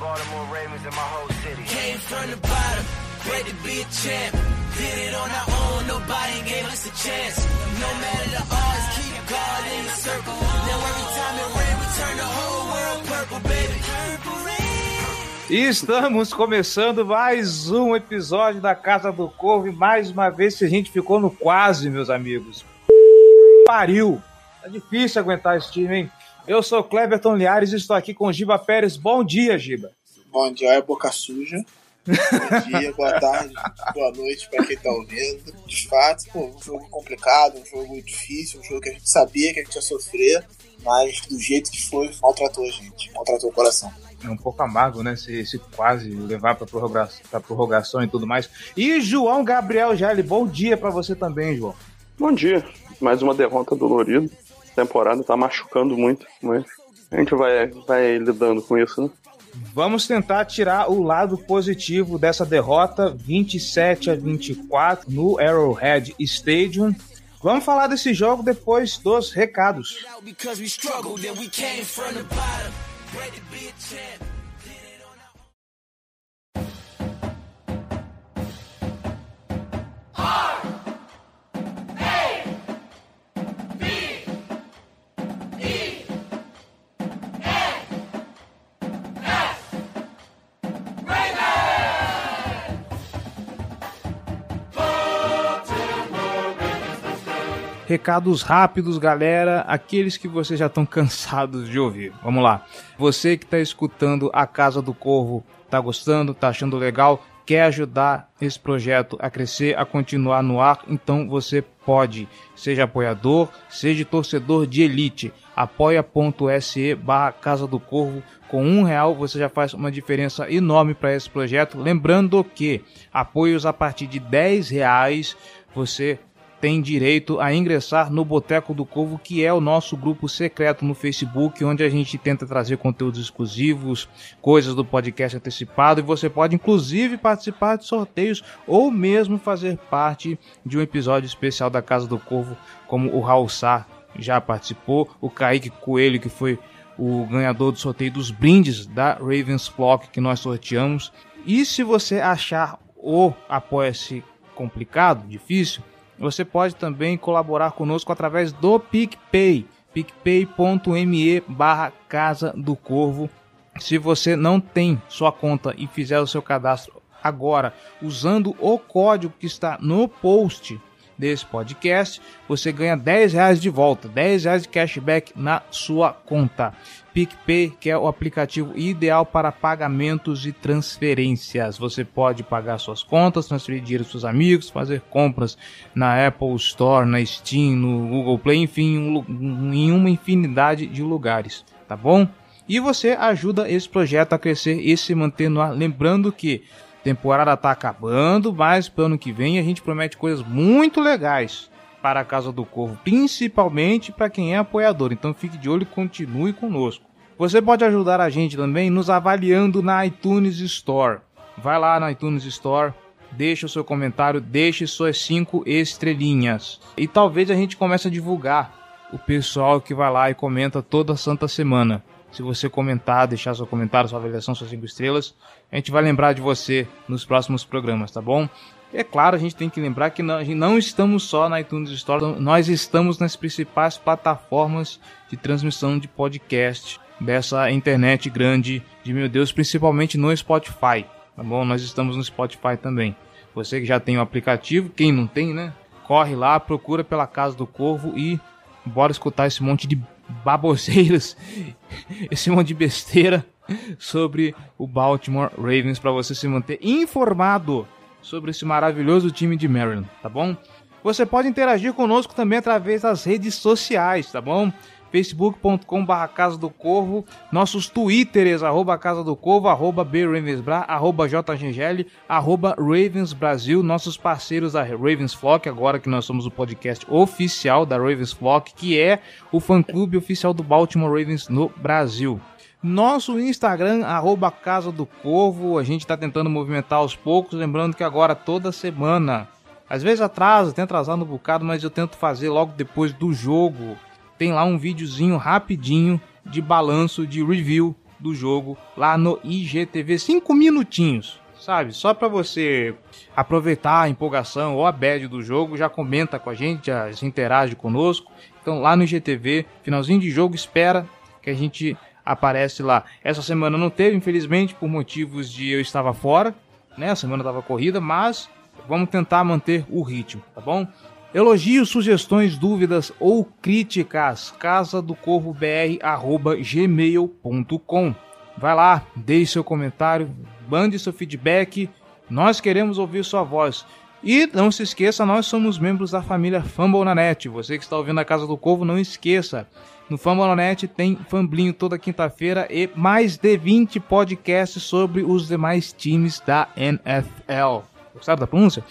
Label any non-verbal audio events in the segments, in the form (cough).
Baltimore Ravens and my whole city. Came from the bottom, great to be a champ. Did it on our own, nobody gave us a chance. No matter the odds, keep God in the circle. Now every time it rain, we turn the whole world purple, baby. Purple rain. E estamos começando mais um episódio da Casa do Corvo. E mais uma vez que a gente ficou no quase, meus amigos. Pariu! Tá difícil aguentar esse time, hein? Eu sou Cleberton Liares e estou aqui com Giba Pérez. Bom dia, Giba. Bom dia, é boca suja. Bom dia, boa tarde, boa noite para quem tá ouvindo. De fato, pô, um jogo complicado, um jogo difícil, um jogo que a gente sabia que a gente ia sofrer, mas do jeito que foi, maltratou a gente, maltratou o coração. É um pouco amargo, né? Se, se quase levar para prorrogação, pra prorrogação e tudo mais. E João Gabriel Jale, bom dia para você também, João. Bom dia. Mais uma derrota dolorida. Temporada tá machucando muito, mas a gente vai, vai lidando com isso, né? Vamos tentar tirar o lado positivo dessa derrota 27 a 24 no Arrowhead Stadium. Vamos falar desse jogo depois dos recados. Out Recados rápidos, galera, aqueles que vocês já estão (laughs) cansados de ouvir. Vamos lá. Você que está escutando a Casa do Corvo, tá gostando, tá achando legal, quer ajudar esse projeto a crescer, a continuar no ar, então você pode. Seja apoiador, seja torcedor de elite. apoia.se barra Casa do Corvo. Com um real você já faz uma diferença enorme para esse projeto. Lembrando que apoios a partir de 10 reais você tem direito a ingressar no Boteco do Corvo, que é o nosso grupo secreto no Facebook, onde a gente tenta trazer conteúdos exclusivos, coisas do podcast antecipado, e você pode inclusive participar de sorteios ou mesmo fazer parte de um episódio especial da Casa do Corvo, como o Raul Sá já participou, o Kaique Coelho, que foi o ganhador do sorteio dos brindes da Ravens Flock que nós sorteamos. E se você achar o Apoia-se complicado, difícil, você pode também colaborar conosco através do PicPay, picpay.me barra Casa do Corvo. Se você não tem sua conta e fizer o seu cadastro agora usando o código que está no post desse podcast, você ganha 10 reais de volta, 10 reais de cashback na sua conta. PicPay, que é o aplicativo ideal para pagamentos e transferências. Você pode pagar suas contas, transferir dinheiro para seus amigos, fazer compras na Apple Store, na Steam, no Google Play, enfim, um em uma infinidade de lugares, tá bom? E você ajuda esse projeto a crescer e se manter no ar. Lembrando que temporada tá acabando, mas pro ano que vem a gente promete coisas muito legais para a Casa do Corvo, principalmente para quem é apoiador. Então fique de olho e continue conosco. Você pode ajudar a gente também nos avaliando na iTunes Store. Vai lá na iTunes Store, deixa o seu comentário, deixe suas cinco estrelinhas. E talvez a gente comece a divulgar o pessoal que vai lá e comenta toda santa semana. Se você comentar, deixar seu comentário, sua avaliação, suas cinco estrelas, a gente vai lembrar de você nos próximos programas, tá bom? É claro, a gente tem que lembrar que não, não estamos só na iTunes Store, nós estamos nas principais plataformas de transmissão de podcast dessa internet grande de meu Deus, principalmente no Spotify, tá bom? Nós estamos no Spotify também. Você que já tem o aplicativo, quem não tem, né? Corre lá, procura pela Casa do Corvo e bora escutar esse monte de baboseiras, (laughs) esse monte de besteira sobre o Baltimore Ravens para você se manter informado sobre esse maravilhoso time de Maryland, tá bom? Você pode interagir conosco também através das redes sociais, tá bom? facebook.com barra Casa do Corvo, nossos twitters, arroba Casa do Corvo, arroba BRavensBra, arroba JGGL, arroba Ravens Brasil, nossos parceiros da Ravens Flock, agora que nós somos o podcast oficial da Ravens Flock, que é o fã-clube oficial do Baltimore Ravens no Brasil. Nosso Instagram, arroba Casa do Corvo, a gente está tentando movimentar aos poucos, lembrando que agora toda semana, às vezes atrasa, tem atrasado um bocado, mas eu tento fazer logo depois do jogo. Tem lá um videozinho rapidinho de balanço, de review do jogo lá no IGTV, 5 minutinhos, sabe? Só para você aproveitar a empolgação ou a bad do jogo, já comenta com a gente, já se interage conosco. Então lá no IGTV, finalzinho de jogo, espera que a gente aparece lá. Essa semana não teve, infelizmente, por motivos de eu estava fora, né? A semana estava corrida, mas vamos tentar manter o ritmo, tá bom? Elogios, sugestões, dúvidas ou críticas, casa do corvo br gmail.com. Vai lá, deixe seu comentário, mande seu feedback. Nós queremos ouvir sua voz. E não se esqueça, nós somos membros da família Fambonanet. Você que está ouvindo a Casa do Corvo, não esqueça. No Fambonanet tem Famblinho toda quinta-feira e mais de 20 podcasts sobre os demais times da NFL. Gostaram da pronúncia?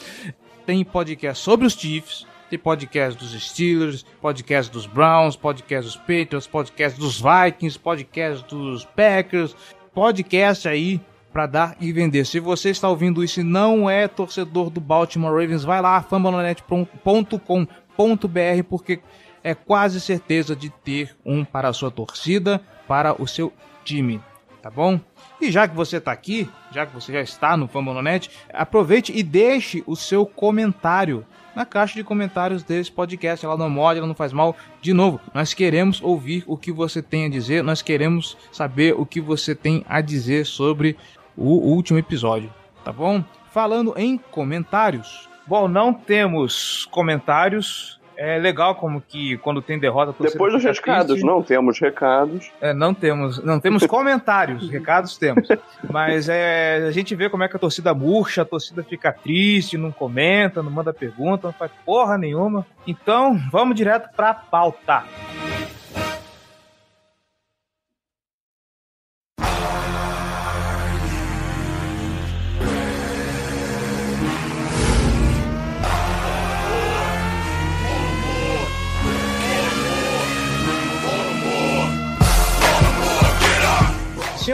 Tem podcast sobre os Chiefs, tem podcast dos Steelers, podcast dos Browns, podcast dos Patriots, podcast dos Vikings, podcast dos Packers, podcast aí para dar e vender. Se você está ouvindo isso e não é torcedor do Baltimore Ravens, vai lá fambonanet.com.br porque é quase certeza de ter um para a sua torcida, para o seu time, tá bom? E já que você está aqui, já que você já está no Fambonanet, aproveite e deixe o seu comentário na caixa de comentários desse podcast. Ela não morde, ela não faz mal. De novo, nós queremos ouvir o que você tem a dizer, nós queremos saber o que você tem a dizer sobre o último episódio, tá bom? Falando em comentários. Bom, não temos comentários é legal como que quando tem derrota... Depois dos recados, triste. não temos recados. É, não temos, não temos (laughs) comentários, recados temos. Mas é, a gente vê como é que a torcida murcha, a torcida fica triste, não comenta, não manda pergunta, não faz porra nenhuma. Então, vamos direto pra pauta.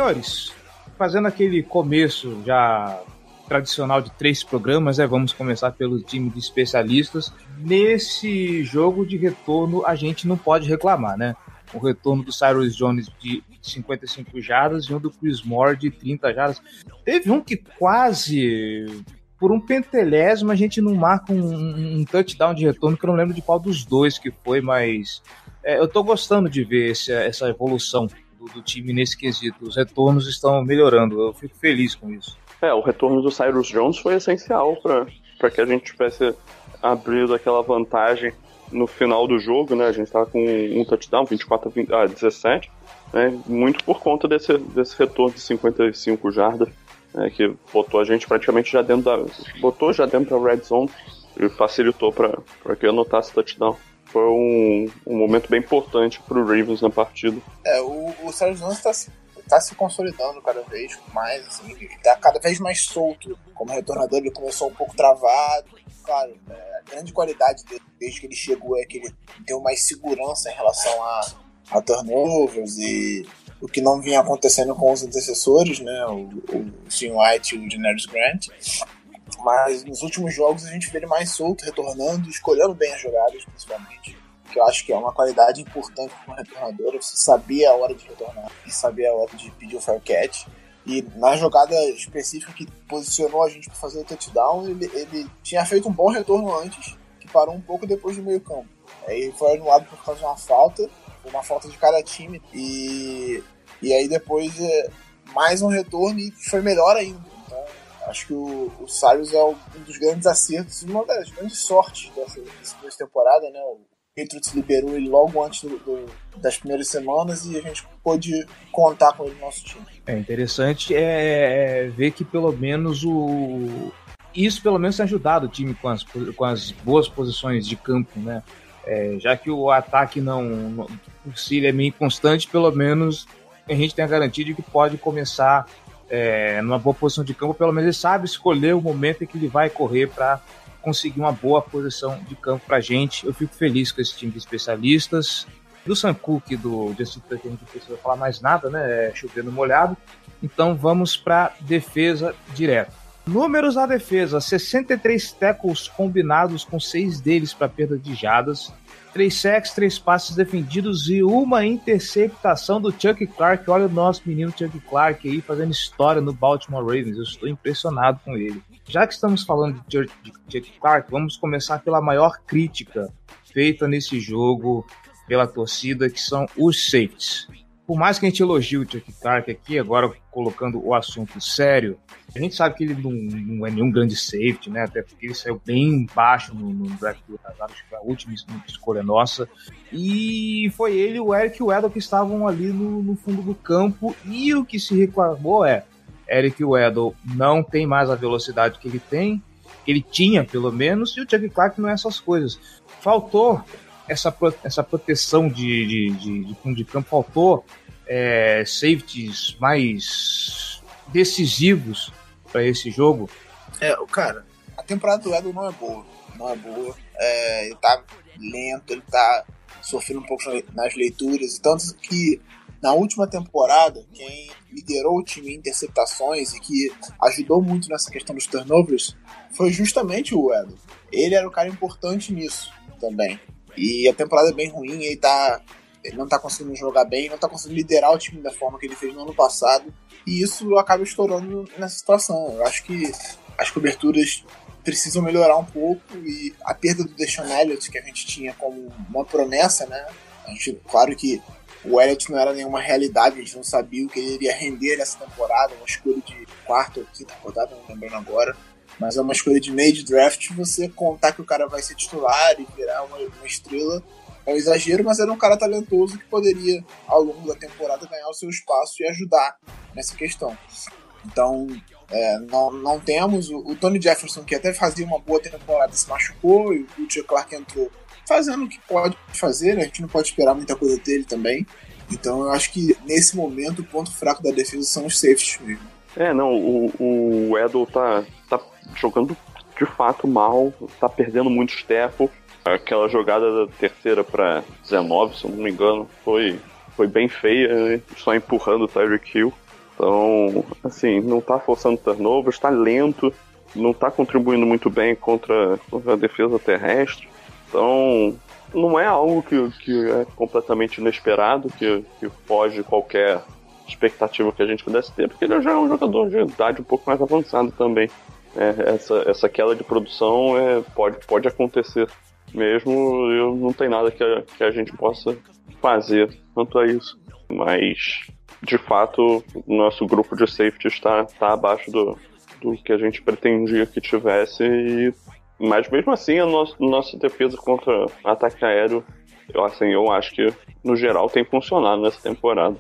Senhores, fazendo aquele começo já tradicional de três programas, é, vamos começar pelo time de especialistas. Nesse jogo de retorno, a gente não pode reclamar, né? O retorno do Cyrus Jones de 55 jardas e um do Chris Moore de 30 jardas. Teve um que quase, por um pentelésimo, a gente não marca um, um touchdown de retorno, que eu não lembro de qual dos dois que foi, mas é, eu tô gostando de ver essa evolução do, time nesse quesito. Os retornos estão melhorando, eu fico feliz com isso. É, o retorno do Cyrus Jones foi essencial para que a gente tivesse abrido aquela vantagem no final do jogo, né? A gente estava com um touchdown, 24 a, 20, a 17, né? muito por conta desse, desse retorno de 55 jardas, né? que botou a gente praticamente já dentro da. botou já dentro da red zone e facilitou para que eu anotasse touchdown foi um, um momento bem importante para o Ravens na partida. É, o, o Sérgio Jones está tá se consolidando cada vez mais, assim, está cada vez mais solto como retornador. Ele começou um pouco travado, claro, é, a grande qualidade dele desde que ele chegou é que ele deu mais segurança em relação a, a turnovers e o que não vinha acontecendo com os antecessores, né, o, o Sim White e o Denarius Grant. Mas nos últimos jogos a gente vê ele mais solto, retornando, escolhendo bem as jogadas, principalmente. Que eu acho que é uma qualidade importante para um retornador, você saber a hora de retornar e saber a hora de pedir o fair catch. E na jogada específica que posicionou a gente para fazer o touchdown, ele, ele tinha feito um bom retorno antes, que parou um pouco depois do meio campo. Aí foi anulado por causa de uma falta, uma falta de cada time. E, e aí depois é, mais um retorno e foi melhor ainda. Acho que o, o é um dos grandes acertos, uma das grandes sortes dessa, dessa temporada, né? O Patriots liberou ele logo antes do, do, das primeiras semanas e a gente pôde contar com ele no nosso time. É interessante é, é ver que pelo menos o isso pelo menos tem ajudado o time com as, com as boas posições de campo, né? É, já que o ataque não, não é meio inconstante, pelo menos a gente tem a garantia de que pode começar é, numa boa posição de campo, pelo menos ele sabe escolher o momento em que ele vai correr para conseguir uma boa posição de campo para a gente. Eu fico feliz com esse time de especialistas. Do Sam Cook do Justin Tucker, não precisa falar mais nada, né? É chovendo molhado. Então vamos para defesa direto. Números da defesa: 63 tackles combinados, com seis deles para perda de jadas, três sacks, três passes defendidos e uma interceptação do Chuck Clark. Olha o nosso menino Chuck Clark aí fazendo história no Baltimore Ravens. Eu estou impressionado com ele. Já que estamos falando de Chuck Clark, vamos começar pela maior crítica feita nesse jogo pela torcida, que são os safeties. Por mais que a gente elogie o Chuck Clark aqui, agora colocando o assunto sério, a gente sabe que ele não, não é nenhum grande safety, né? Até porque ele saiu bem baixo no, no draft do que foi a última escolha nossa. E foi ele e o Eric e Edel que estavam ali no, no fundo do campo. E o que se reclamou é: Eric Weddle não tem mais a velocidade que ele tem, que ele tinha pelo menos, e o Chuck Clark não é essas coisas. Faltou essa, essa proteção de, de, de, de fundo de campo, faltou é, safeties mais decisivos para esse jogo? É, cara, a temporada do Edel não é boa. Não é boa. É, ele tá lento, ele tá sofrendo um pouco nas leituras. Tanto que na última temporada, quem liderou o time em interceptações e que ajudou muito nessa questão dos turnovers foi justamente o Edel. Ele era o cara importante nisso também. E a temporada é bem ruim, ele tá. Ele não tá conseguindo jogar bem, não tá conseguindo liderar o time da forma que ele fez no ano passado. E isso acaba estourando nessa situação. Eu acho que as coberturas precisam melhorar um pouco e a perda do Deshaun Elliott, que a gente tinha como uma promessa, né? A gente, claro que o Elliott não era nenhuma realidade, a gente não sabia o que ele iria render nessa temporada, uma escolha de quarta ou quinta rodada, não lembrando agora. Mas é uma escolha de meio de draft, você contar que o cara vai ser titular e virar uma, uma estrela é um exagero, mas era um cara talentoso que poderia, ao longo da temporada, ganhar o seu espaço e ajudar nessa questão. Então, é, não, não temos. O, o, Tony Jefferson, que até fazia uma boa temporada, se machucou, e o Tio Clark entrou fazendo o que pode fazer, né? a gente não pode esperar muita coisa dele também. Então, eu acho que nesse momento o ponto fraco da defesa são os safeties mesmo. É, não, o, o Edel tá, tá jogando de fato mal, tá perdendo muito tempo. Aquela jogada da terceira para 19, se eu não me engano, foi, foi bem feia, né? só empurrando o Tyreek Hill. Então, assim, não tá forçando turnovers, está lento, não tá contribuindo muito bem contra, contra a defesa terrestre. Então, não é algo que, que é completamente inesperado, que, que foge qualquer expectativa que a gente pudesse ter, porque ele já é um jogador de idade um pouco mais avançado também. É, essa, essa queda de produção é, pode, pode acontecer mesmo, eu não tem nada que a, que a gente possa fazer quanto a isso. Mas, de fato, o nosso grupo de safety está, está abaixo do, do que a gente pretendia que tivesse e mas mesmo assim, a nossa, nossa defesa contra ataque aéreo, eu, assim, eu acho que no geral tem funcionado nessa temporada.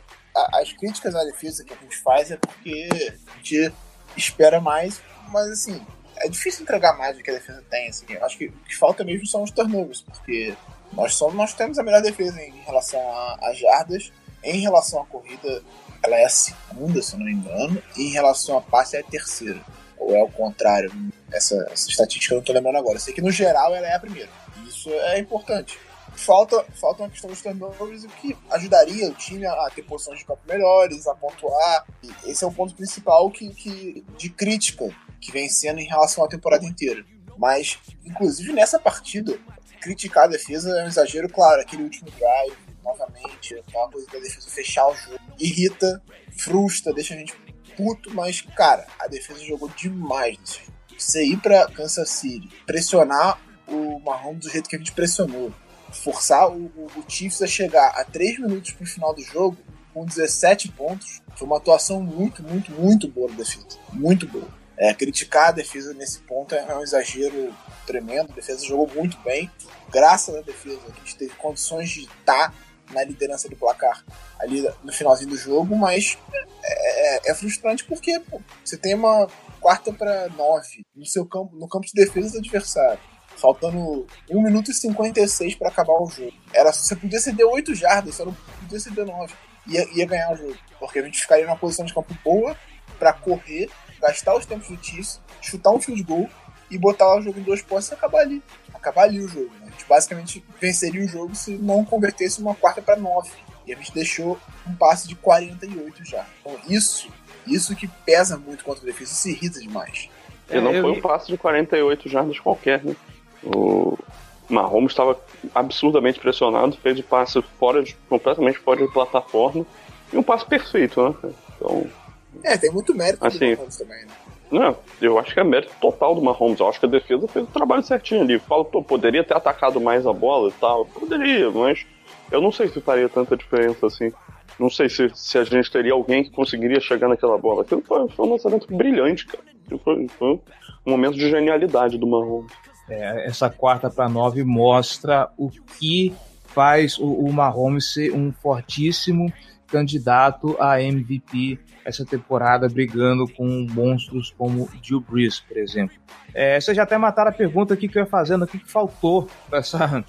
As críticas à defesa que a gente faz é porque a gente espera mais, mas assim, é difícil entregar mais do que a defesa tem. Assim. Eu acho que o que falta mesmo são os turnovers, porque nós, somos, nós temos a melhor defesa em relação às jardas. Em relação à corrida, ela é a segunda, se não me engano, e em relação a passe é a terceira. Ou é o contrário, essa, essa estatística eu não estou lembrando agora. Eu sei que no geral ela é a primeira. Isso é importante. Falta, falta uma questão dos turnovers, o que ajudaria o time a ter posições de campo melhores, a pontuar. E esse é o ponto principal que, que, de crítica que vem sendo em relação à temporada inteira. Mas, inclusive nessa partida, criticar a defesa é um exagero, claro. Aquele último drive, novamente, aquela coisa da defesa fechar o jogo, irrita, frustra, deixa a gente puto, mas, cara, a defesa jogou demais nesse jogo. Você ir pra Kansas City, pressionar o Mahomes do jeito que a gente pressionou, forçar o, o, o Chiefs a chegar a 3 minutos pro final do jogo com 17 pontos, foi uma atuação muito, muito, muito boa da defesa. Muito boa. É, criticar a defesa nesse ponto é um exagero tremendo. A defesa jogou muito bem. Graças à defesa, a gente teve condições de estar na liderança do placar ali no finalzinho do jogo, mas é, é, é frustrante porque pô, você tem uma quarta para nove no seu campo, no campo de defesa do adversário. faltando 1 minuto e 56 para acabar o jogo. Era, você podia ceder 8 jardas, você não podia ceder 9. Ia, ia ganhar o jogo, porque a gente ficaria numa posição de campo boa para correr, gastar os tempos fictícios, chutar um field goal e botar o jogo em duas posses e acabar ali. Acabar ali o jogo. Né? A gente basicamente venceria o jogo se não convertesse uma quarta para 9. E a gente deixou um passe de 48 já. Então isso, isso que pesa muito contra a defesa, isso irrita demais. E não É, foi um passe de 48 jardas qualquer, né? O Mahomes estava absurdamente pressionado, fez o passe fora de, completamente fora de plataforma e um passe perfeito, né? Então, É, tem muito mérito Assim. do Mahomes também, né? não, eu acho que é mérito total do Mahomes. Eu acho que a defesa fez o trabalho certinho ali. Falo, pô, poderia ter atacado mais a bola e tal. Poderia, mas eu não sei se faria tanta diferença assim. Não sei se, se a gente teria alguém que conseguiria chegar naquela bola. Aquilo foi, foi um lançamento brilhante, cara. Foi, foi um momento de genialidade do Mahomes. É, essa quarta para nove mostra o que faz o, o Mahomes ser um fortíssimo candidato a MVP essa temporada, brigando com monstros como Drew Brees, por exemplo. É, vocês já até mataram a pergunta aqui que eu ia fazendo, o que, que faltou para essa,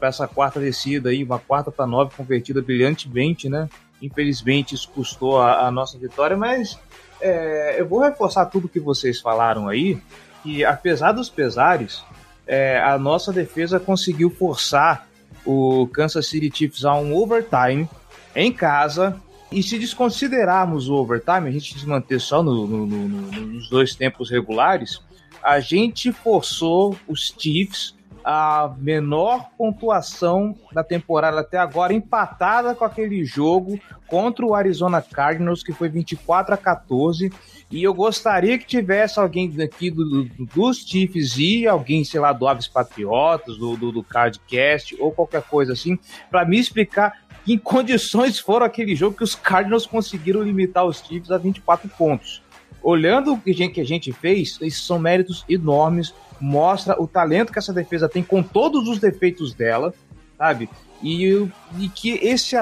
essa quarta descida aí, uma quarta para nove convertida brilhantemente, né? Infelizmente isso custou a, a nossa vitória, mas é, eu vou reforçar tudo que vocês falaram aí, que apesar dos pesares, é, a nossa defesa conseguiu forçar o Kansas City Chiefs a um overtime em casa. E se desconsiderarmos o overtime, a gente se manter só no- no- no- no- nos dois tempos regulares, a gente forçou os Chiefs a menor pontuação da temporada até agora, empatada com aquele jogo contra o Arizona Cardinals, que foi 24 a 14. E eu gostaria que tivesse alguém daqui do, do- dos Chiefs e alguém, sei lá, do Aves Patriotas, do, do, do Cardcast ou qualquer coisa assim, para me explicar em condições foram aquele jogo que os Cardinals conseguiram limitar os Chiefs a 24 pontos. Olhando o que a gente, fez, esses são méritos enormes, mostra o talento que essa defesa tem com todos os defeitos dela, sabe? E, e que esse,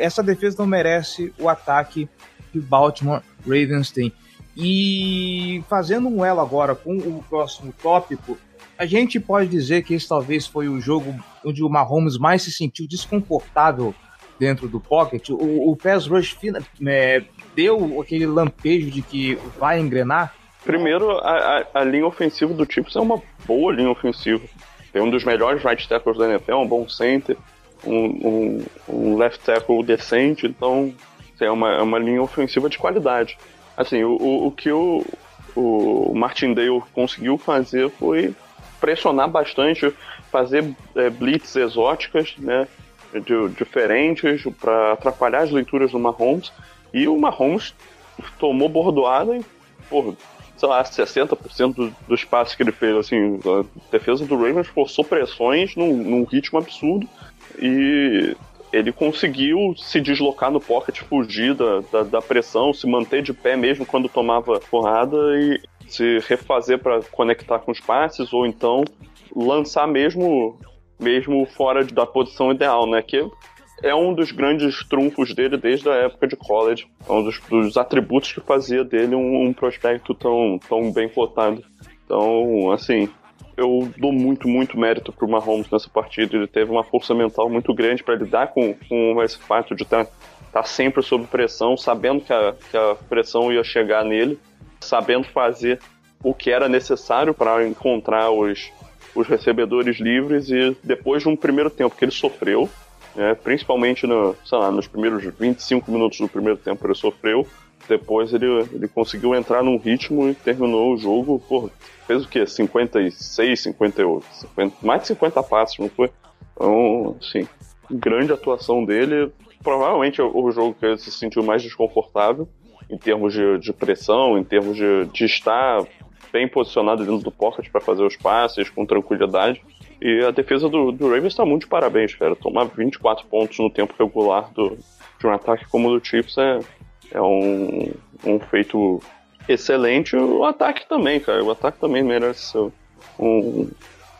essa defesa não merece o ataque que Baltimore Ravens tem. E fazendo um elo agora com o próximo tópico, a gente pode dizer que esse talvez foi o jogo onde o Mahomes mais se sentiu desconfortável dentro do pocket. O, o pass rush fina- é, deu aquele lampejo de que vai engrenar. Primeiro, a, a- a linha ofensiva do Chiefs é uma boa linha ofensiva. Tem um dos melhores right tackles da NFL, um bom center, um, um- um left tackle decente, então é uma, é uma linha ofensiva de qualidade. Assim, o, o, o que o, o Martindale conseguiu fazer foi pressionar bastante, fazer é, blitz exóticas, né, de- diferentes, para atrapalhar as leituras do Mahomes, e o Mahomes tomou bordoada e, porra, sei lá, 60% do, dos passes que ele fez, assim, a defesa do Ravens forçou pressões num, num ritmo absurdo e ele conseguiu se deslocar no pocket, fugir da, da, da pressão, se manter de pé mesmo quando tomava porrada e se refazer para conectar com os passes ou então lançar mesmo mesmo fora da posição ideal, né? Que é um dos grandes trunfos dele desde a época de college. É um dos, dos atributos que fazia dele um, um prospecto tão, tão bem cotado. Então, assim, eu dou muito, muito mérito pro Mahomes nessa partida. Ele teve uma força mental muito grande para lidar com, com esse fato de estar tá sempre sob pressão, sabendo que a, que a pressão ia chegar nele, sabendo fazer o que era necessário para encontrar os, os recebedores livres e depois de um primeiro tempo que ele sofreu, né, principalmente no, lá, nos primeiros 25 minutos do primeiro tempo ele sofreu, depois ele, ele conseguiu entrar num ritmo e terminou o jogo, porra, fez o quê? 56, 58, 50, mais de 50 passos, não foi? Então, assim, grande atuação dele, provavelmente o jogo que ele se sentiu mais desconfortável em termos de, de pressão, em termos de, de estar bem posicionado dentro do pocket para fazer os passes com tranquilidade. E a defesa do, do Ravens está muito de parabéns, cara. Tomar 24 pontos no tempo regular do, de um ataque como o do Chiefs é, é um, um feito excelente. O ataque também, cara. O ataque também merece seu, um,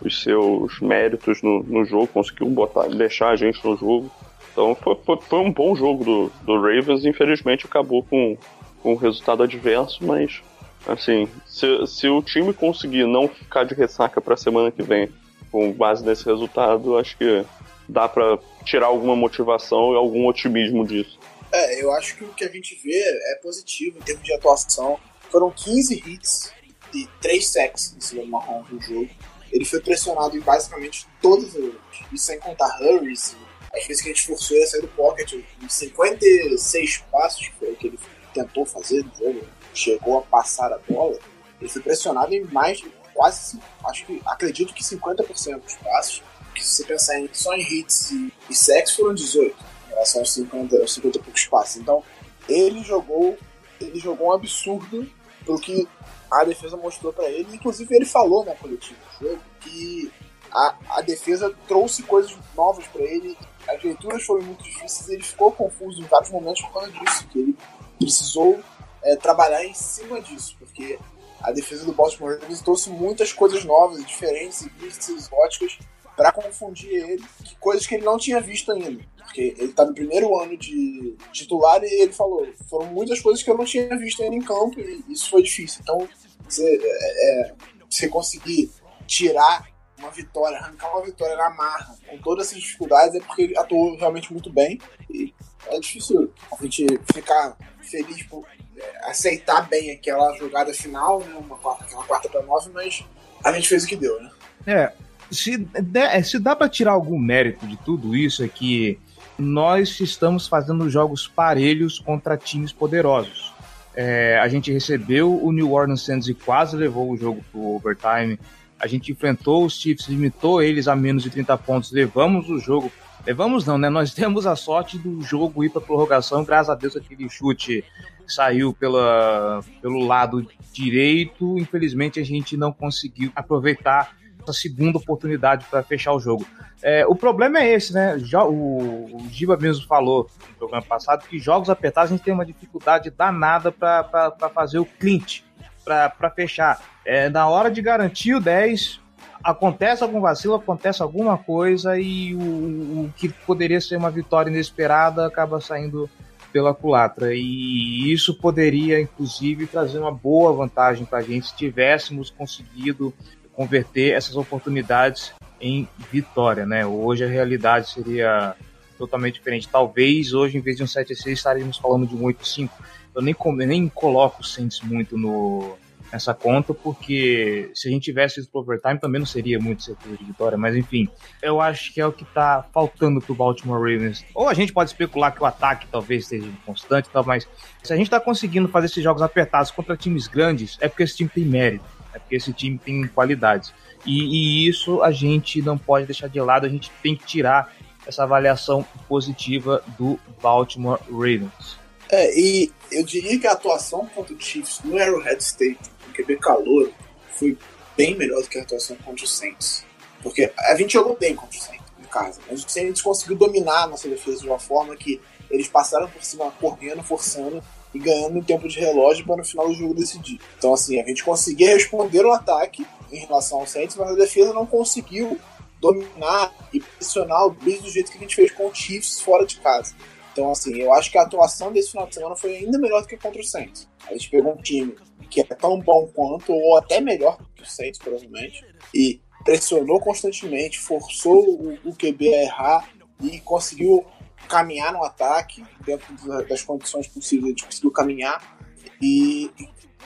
os seus méritos no, no jogo. Conseguiu botar, deixar a gente no jogo. Então foi, foi, foi um bom jogo do, do Ravens. Infelizmente acabou com, com um resultado adverso, mas Assim, se, se o time conseguir não ficar de ressaca pra semana que vem, com base nesse resultado, acho que dá pra tirar alguma motivação e algum otimismo disso. É, eu acho que o que a gente vê é positivo em termos de atuação. Foram 15 hits e 3 sacks em cima do Mahomes no jogo. Ele foi pressionado em basicamente todos os jogos. E sem contar hurries, às vezes que a gente forçou ele a sair do pocket. Em 56 passos, que foi que ele tentou fazer no jogo, chegou a passar a bola. Ele foi pressionado em mais de quase, acho que, acredito que 50% dos passos. Que se você pensar em, só em hits e, e sacks, foram 18 em relação aos 50, aos 50 e poucos passos. Então, ele jogou, ele jogou um absurdo pro que a defesa mostrou para ele. Inclusive, ele falou na coletiva do jogo que a, a defesa trouxe coisas novas para ele. As leituras foram muito difíceis ele ficou confuso em vários momentos por causa disso, que ele precisou é, trabalhar em cima disso, porque a defesa do Baltimore Ravens trouxe muitas coisas novas, diferentes e exóticas para confundir ele, coisas que ele não tinha visto ainda. Porque ele tá no primeiro ano de titular e ele falou: foram muitas coisas que eu não tinha visto ainda em campo e isso foi difícil. Então, você, é, é você conseguir tirar uma vitória, arrancar uma vitória na marra, com todas essas dificuldades, é porque ele atuou realmente muito bem. E é difícil a gente ficar feliz por é, aceitar bem aquela jogada final, né, uma aquela quarta para nove, mas a gente fez o que deu, né? É, se, é, se dá para tirar algum mérito de tudo isso é que nós estamos fazendo jogos parelhos contra times poderosos. É, a gente recebeu o New Orleans Saints e quase levou o jogo para o overtime. A gente enfrentou os Chiefs, limitou eles a menos de 30 pontos, levamos o jogo. Levamos não, né? Nós (laughs) temos a sorte do jogo ir para prorrogação, graças a Deus aquele chute saiu pela, pelo lado direito. Infelizmente a gente não conseguiu aproveitar essa segunda oportunidade para fechar o jogo. É, o problema é esse, né? O, o Giba mesmo falou no programa passado que jogos apertados a gente tem uma dificuldade danada para fazer o clinch, para fechar. É, na hora de garantir o 10, acontece algum vacilo, acontece alguma coisa e o, o que poderia ser uma vitória inesperada acaba saindo pela culatra. E isso poderia, inclusive, trazer uma boa vantagem para a gente se tivéssemos conseguido converter essas oportunidades em vitória, né? Hoje a realidade seria totalmente diferente. Talvez hoje, em vez de um 7 6 estaríamos falando de um 8 5 Eu nem, nem coloco o Saints muito no, nessa conta, porque se a gente tivesse isso pro overtime também não seria muito certeza de vitória, mas enfim, eu acho que é o que tá faltando pro Baltimore Ravens. Ou a gente pode especular que o ataque talvez esteja constante e tal, mas se a gente tá conseguindo fazer esses jogos apertados contra times grandes, é porque esse time tem mérito, é porque esse time tem qualidade. E, e isso a gente não pode deixar de lado, a gente tem que tirar essa avaliação positiva do Baltimore Ravens. É, e eu diria que a atuação contra o Chiefs no Arrowhead State, QB calor, foi bem melhor do que a atuação contra o Saints. Porque a gente jogou bem contra o Saints em casa, mas o Saints conseguiu dominar a nossa defesa de uma forma que eles passaram por cima correndo, forçando e ganhando em tempo de relógio para no final do jogo decidir. Então, assim, a gente conseguia responder o ataque em relação ao Saints, mas a defesa não conseguiu dominar e pressionar o Bills do jeito que a gente fez com o Chiefs fora de casa. Então, assim, eu acho que a atuação desse final de semana foi ainda melhor do que contra o Saints. A gente pegou um time que é tão bom quanto, ou até melhor que o Saints, provavelmente, e pressionou constantemente, forçou o, o QB a errar e conseguiu caminhar no ataque, dentro das condições possíveis, gente conseguiu caminhar e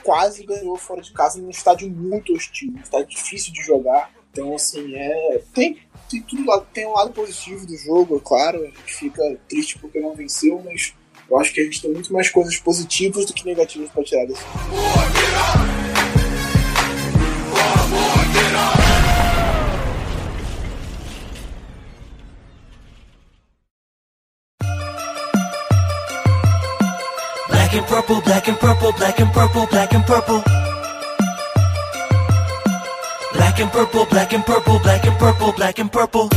quase ganhou fora de casa num estádio muito hostil, um estádio difícil de jogar. Então, assim, é, tem, tem tudo tem um lado positivo do jogo, é claro, a gente fica triste porque não venceu, mas eu acho que a gente tem muito mais coisas positivas do que negativas para tirar desse. Black and purple, black and purple, black and purple, black and purple. Black and purple, black and purple, black and purple, black and purple.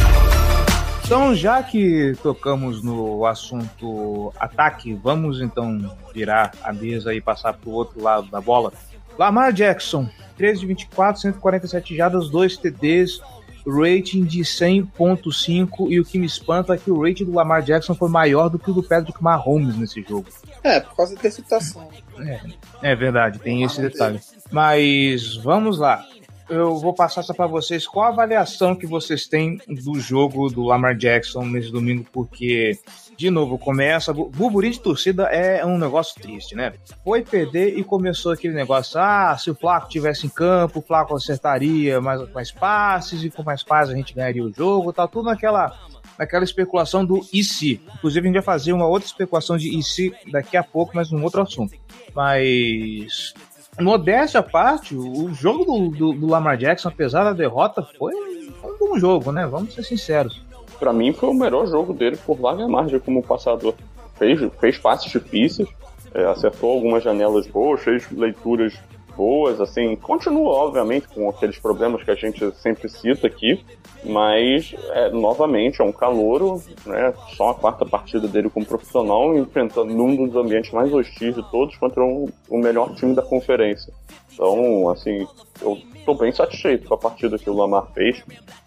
Então, já que tocamos no assunto ataque, vamos então virar a mesa e passar para o outro lado da bola. Lamar Jackson, 13 de 24, 147 jardas, 2 TDs. rating de 100.5 e o que me espanta é que o rating do Lamar Jackson foi maior do que o do Patrick Mahomes nesse jogo. É, por causa da interceptação. É, é verdade, tem esse detalhe. Mas vamos lá. Eu vou passar só para vocês qual a avaliação que vocês têm do jogo do Lamar Jackson nesse domingo, porque de novo começa. Burburinho de torcida é um negócio triste, né? Foi perder e começou aquele negócio: ah, se o Flaco tivesse em campo, o Flaco acertaria mais, mais passes e com mais passes a gente ganharia o jogo, tá tudo naquela naquela especulação do se. Inclusive, a gente vai fazer uma outra especulação de se daqui a pouco, mas num outro assunto. Mas, modéstia à parte, o jogo do, do, do Lamar Jackson, apesar da derrota, foi um bom jogo, né? Vamos ser sinceros. Para mim, foi o melhor jogo dele por larga margem como passador. Fez, fez passes difíceis, é, acertou algumas janelas boas, fez leituras boas, assim, continua, obviamente, com aqueles problemas que a gente sempre cita aqui, mas, é, novamente, é um calouro, né, só a quarta partida dele como profissional, enfrentando num dos ambientes mais hostis de todos contra um, o melhor time da conferência. Então, assim, eu estou bem satisfeito com a partida que o Lamar fez,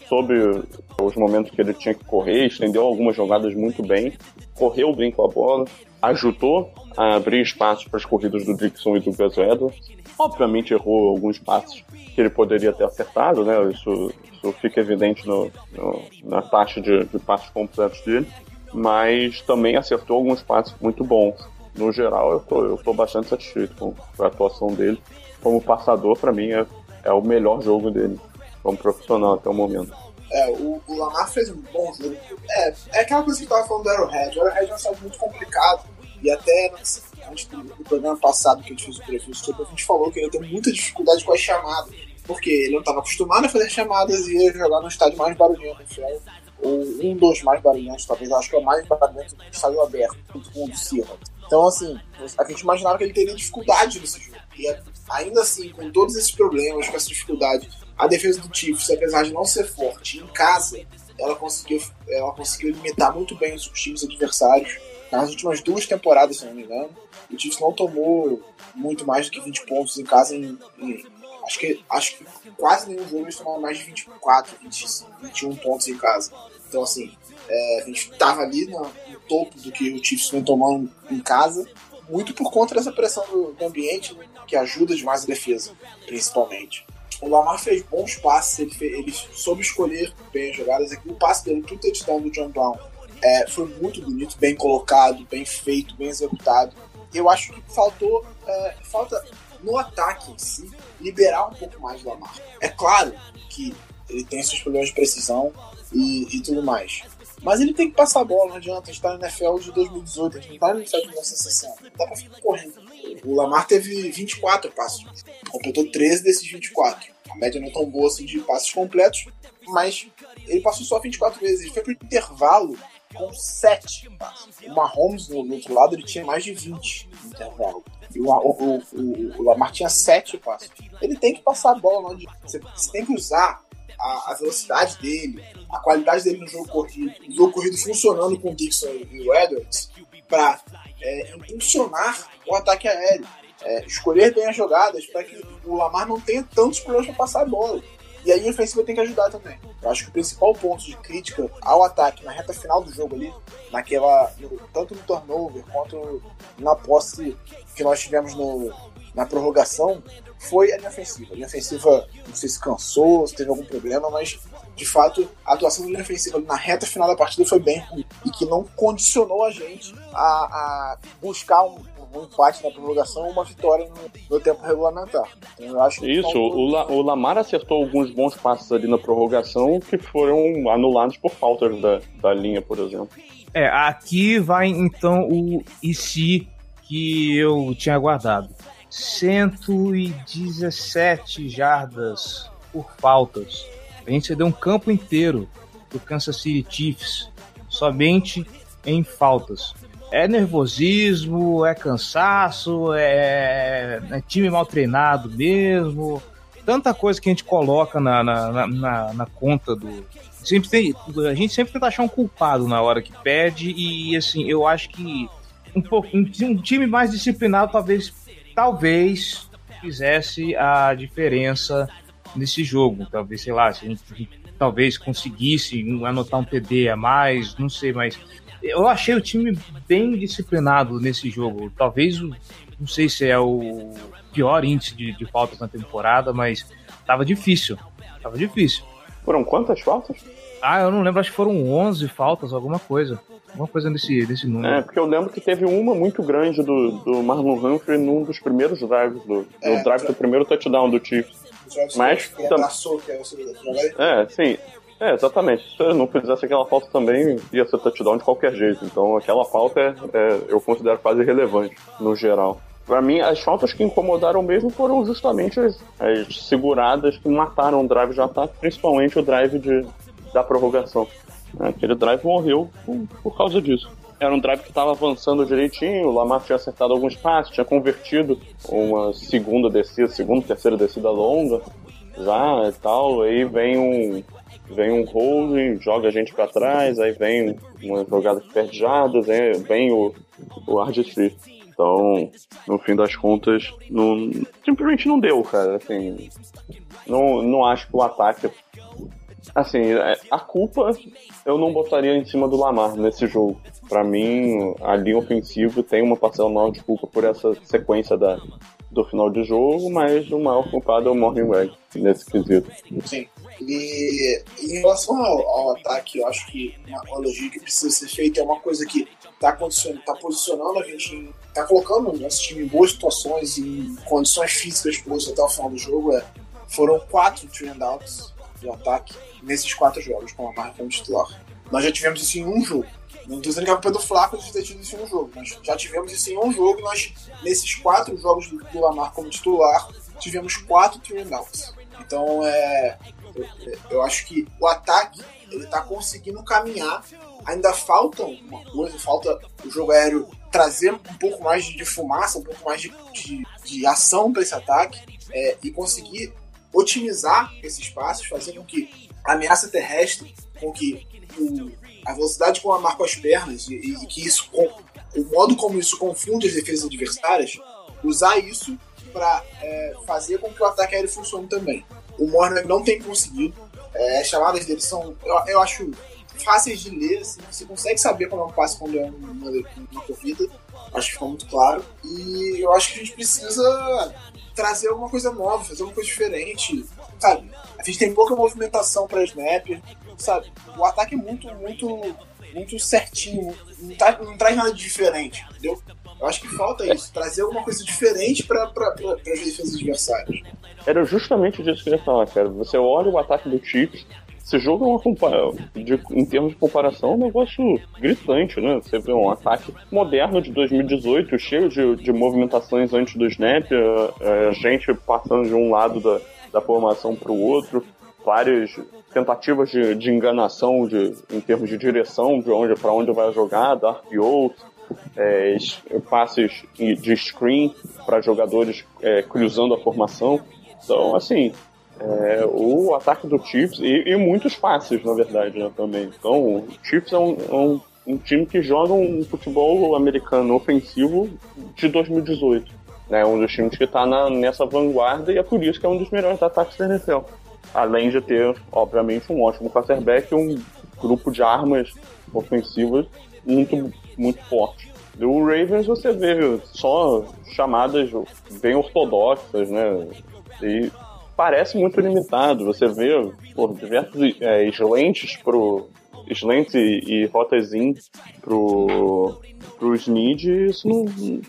soube os momentos que ele tinha que correr, estendeu algumas jogadas muito bem, correu bem com a bola, ajudou a abrir espaços para as corridas do Dixon e do Gus Edwards, obviamente errou alguns passes que ele poderia ter acertado, né? Isso, isso fica evidente no, no, na taxa de, de passes completos dele, mas também acertou alguns passes muito bons. No geral, eu tô, eu tô bastante satisfeito com, com a atuação dele. Como passador, para mim, é, é o melhor jogo dele como profissional até o momento. É, o, o Lamar fez um bom jogo. É, é aquela coisa que eu tava falando do Arrowhead. O Arrowhead é um estádio muito complicado. E até antes do, do programa passado que a gente fez o preview sobre, a gente falou que ele tem muita dificuldade com as chamadas. Porque ele não estava acostumado a fazer chamadas e ia jogar no estádio mais barulhento, NFL, ou um dos mais barulhentos, talvez, acho que é o mais barulhento do estádio aberto, junto com o do Seahawks. Então, assim, a gente imaginava que ele teria dificuldade nesse jogo. E ainda assim, com todos esses problemas, com essa dificuldade, a defesa do Chiefs, apesar de não ser forte em casa, ela conseguiu, ela conseguiu limitar muito bem os times adversários nas últimas duas temporadas, se não me engano, o Chiefs não tomou muito mais do que 20 pontos em casa em, em acho que acho que quase nenhum jogo eles tomaram mais de 24, 20, 21 pontos em casa. Então assim, é, a gente estava ali no, no, topo do que o Chiefs vem tomando em casa, muito por conta dessa pressão do, do ambiente, né, que ajuda demais a defesa, principalmente. O Lamar fez bons passes, ele, fez, ele soube escolher bem as jogadas. O passe dele, tudo touchdown do John Brown, é, foi muito bonito, bem colocado, bem feito, bem executado. Eu acho que faltou, é, falta no ataque em si, liberar um pouco mais do Lamar. É claro que ele tem seus problemas de precisão e, e tudo mais. Mas ele tem que passar a bola, não adianta. Gente tá na NFL de 2018, a gente não tá no 1960. Não dá pra ficar correndo. O Lamar teve 24 passos, completou 13 desses 24. A média não é tão boa assim de passos completos, mas ele passou só 24 vezes. Ele foi pro intervalo com 7 passos. O Mahomes, no, outro lado, ele tinha mais de 20 no intervalo. E o, o, o, o Lamar tinha 7 passos. Ele tem que passar a bola onde você, você tem que usar a, a, velocidade dele, a qualidade dele no jogo corrido, o jogo corrido funcionando com o Dixon e o Edwards para é, impulsionar o ataque aéreo. É, escolher bem as jogadas para que o Lamar não tenha tantos problemas para passar a bola. E aí a ofensiva tem que ajudar também. Eu acho que o principal ponto de crítica ao ataque na reta final do jogo ali, naquela. Tanto no turnover quanto na posse que nós tivemos no, na prorrogação, foi a linha ofensiva. A linha ofensiva, não sei se cansou, se teve algum problema, mas de fato a atuação da linha ofensiva na reta final da partida foi bem ruim e que não condicionou a gente a, a buscar um, um empate na prorrogação ou uma vitória no, no tempo regulamentar. Então, eu acho Isso, o, La, o Lamar acertou alguns bons passos ali na prorrogação que foram anulados por faltas da, da linha, por exemplo. É, aqui vai então o IC que eu tinha guardado. 117 jardas por faltas. A gente cedeu um campo inteiro do Kansas City Chiefs somente em faltas é nervosismo, é cansaço, é, é, time mal treinado mesmo. Tanta coisa que a gente coloca na, na, na, na conta do. Sempre tem, a gente sempre tenta achar um culpado na hora que pede, e assim, eu acho que um, pouco, um, um time mais disciplinado talvez, talvez fizesse a diferença nesse jogo. Talvez, sei lá, se a gente, talvez conseguisse anotar um TD a mais, não sei, mas eu achei o time bem disciplinado nesse jogo. Talvez, não sei se é o pior índice de, de faltas na temporada, mas tava difícil. Tava difícil. Foram quantas faltas? Ah, eu não lembro, acho que foram 11 faltas, alguma coisa. Alguma coisa nesse, nesse número. É, porque eu lembro que teve uma muito grande do, do Marlon Humphrey num dos primeiros drives, do, É, do drive do primeiro touchdown do Chiefs. Mas que tam- abraçou, que é o segundo jogador. É, sim. É, exatamente. Se eu não fizesse aquela falta também, ia ser touchdown de qualquer jeito. Então aquela falta é, é- eu considero quase irrelevante, no geral. Pra mim, as faltas que incomodaram mesmo foram justamente as, as seguradas que mataram o drive de ataque, principalmente o drive de, da prorrogação. Aquele drive morreu por, por causa disso. Era um drive que estava avançando direitinho, o Lamar tinha acertado alguns passes, tinha convertido uma segunda descida, segunda, terceira descida longa já e tal, aí vem um vem um holding, joga a gente pra trás, aí vem uma jogada que aí vem o, o RG3. Então, no fim das contas, não, simplesmente não deu, cara. Assim, não, não acho que o ataque. Assim, é, a culpa eu não botaria em cima do Lamar nesse jogo. Pra mim, a linha ofensiva tem uma parcela maior de culpa por essa sequência da, do final de jogo, mas o maior culpado é o Morgan Reg nesse quesito. Sim. E em relação ao, ao ataque, eu acho que uma, elogio que precisa ser feita é uma coisa que está tá posicionando a gente, em- tá colocando o nosso time em boas situações, em condições físicas boas até o final do jogo. É, foram quatro three do ataque nesses quatro jogos com a marca como titular. Nós já tivemos isso em um jogo. Não estou dizendo que é culpa do Flaco de ter tido isso em um jogo, mas já tivemos isso em um jogo e nós, nesses quatro jogos do, Lamar como titular, tivemos quatro three. Então, é, eu, eu acho que o ataque ele tá conseguindo caminhar. Ainda falta uma coisa, falta o jogo aéreo trazer um pouco mais de, fumaça, um pouco mais de, de, de ação para esse ataque é, e conseguir otimizar esses passos, fazer com que a ameaça terrestre, com que o, a velocidade com a marca as pernas e, e que isso, com, o modo como isso confunde as defesas adversárias, usar isso para fazer com que o ataque aéreo funcione também. O Morner não tem conseguido. É, as chamadas dele são, eu, eu acho, fáceis de ler. Assim, você consegue saber quando é um passe quando é uma, uma corrida. Acho que ficou muito claro. E eu acho que a gente precisa trazer alguma coisa nova, fazer alguma coisa diferente. Sabe? A gente tem pouca movimentação para snap. Sabe? O ataque é muito, muito, muito certinho. Não, tá, não traz nada de diferente, entendeu? Eu acho que falta isso, trazer alguma coisa diferente para as defesas adversárias. Era justamente disso que eu ia falar, cara. Você olha o ataque do Chiefs, esse jogo é uma em termos de comparação, é um negócio gritante, né? Você vê um ataque moderno de 2018, cheio de, de movimentações antes do snap, a, a gente passando de um lado da, da formação para o outro, várias tentativas de, de enganação de, em termos de direção, de onde para onde vai jogar, dar RPOs, é, passes de screen para jogadores é, cruzando a formação. Então, assim, é, o ataque do Chiefs e, e, muitos passes, na verdade, né, também. Então, o Chiefs é um, é um, um, time que joga um futebol americano ofensivo de 2018. Né, um dos times que está nessa vanguarda e é por isso que é um dos melhores ataques da NFL. Além de ter, obviamente, um ótimo quarterback e um grupo de armas ofensivas muito, muito forte. Do Ravens você vê só chamadas bem ortodoxas, né? E parece muito limitado. Você vê por diversos é, slants pro slants e, e rotas in pro pro Snead e isso não,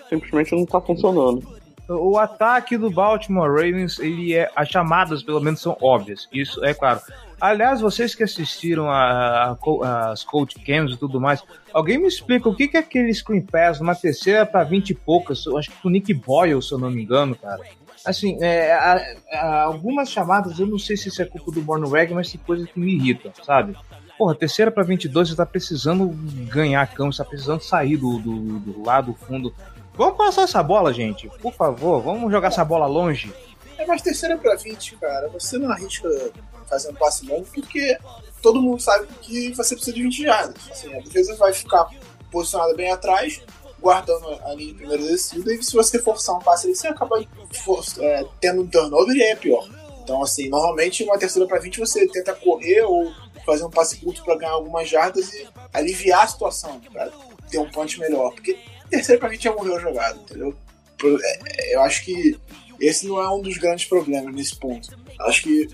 simplesmente não está funcionando. O ataque do Baltimore Ravens, ele é as chamadas pelo menos são óbvias. Isso é claro. Aliás, vocês que assistiram a, a, as Cold Cams e tudo mais, alguém me explica o que, que é aquele Screen Pass numa terceira para 20 e poucas? Acho que o Nick Boyle, se eu não me engano, cara. Assim, é, a, a, algumas chamadas, eu não sei se isso é culpa do Born mas tem coisa que me irrita, sabe? Porra, terceira para 22, você tá precisando ganhar campo, você tá precisando sair do, do, do lado, do fundo. Vamos passar essa bola, gente. Por favor, vamos jogar essa bola longe. É, mas terceira para 20, cara, você não arrisca fazendo passe longo, porque todo mundo sabe que você precisa de 20 jardas. Assim, a defesa vai ficar posicionada bem atrás, guardando a linha de primeira descida, e se você forçar um passe ali, você acaba é, tendo um turnover e aí é pior. Então, assim, normalmente uma terceira para 20 você tenta correr ou fazer um passe curto para ganhar algumas jardas e aliviar a situação, para ter um punch melhor. Porque terceira para 20 já morreu a jogada, entendeu? Eu acho que esse não é um dos grandes problemas nesse ponto. Acho que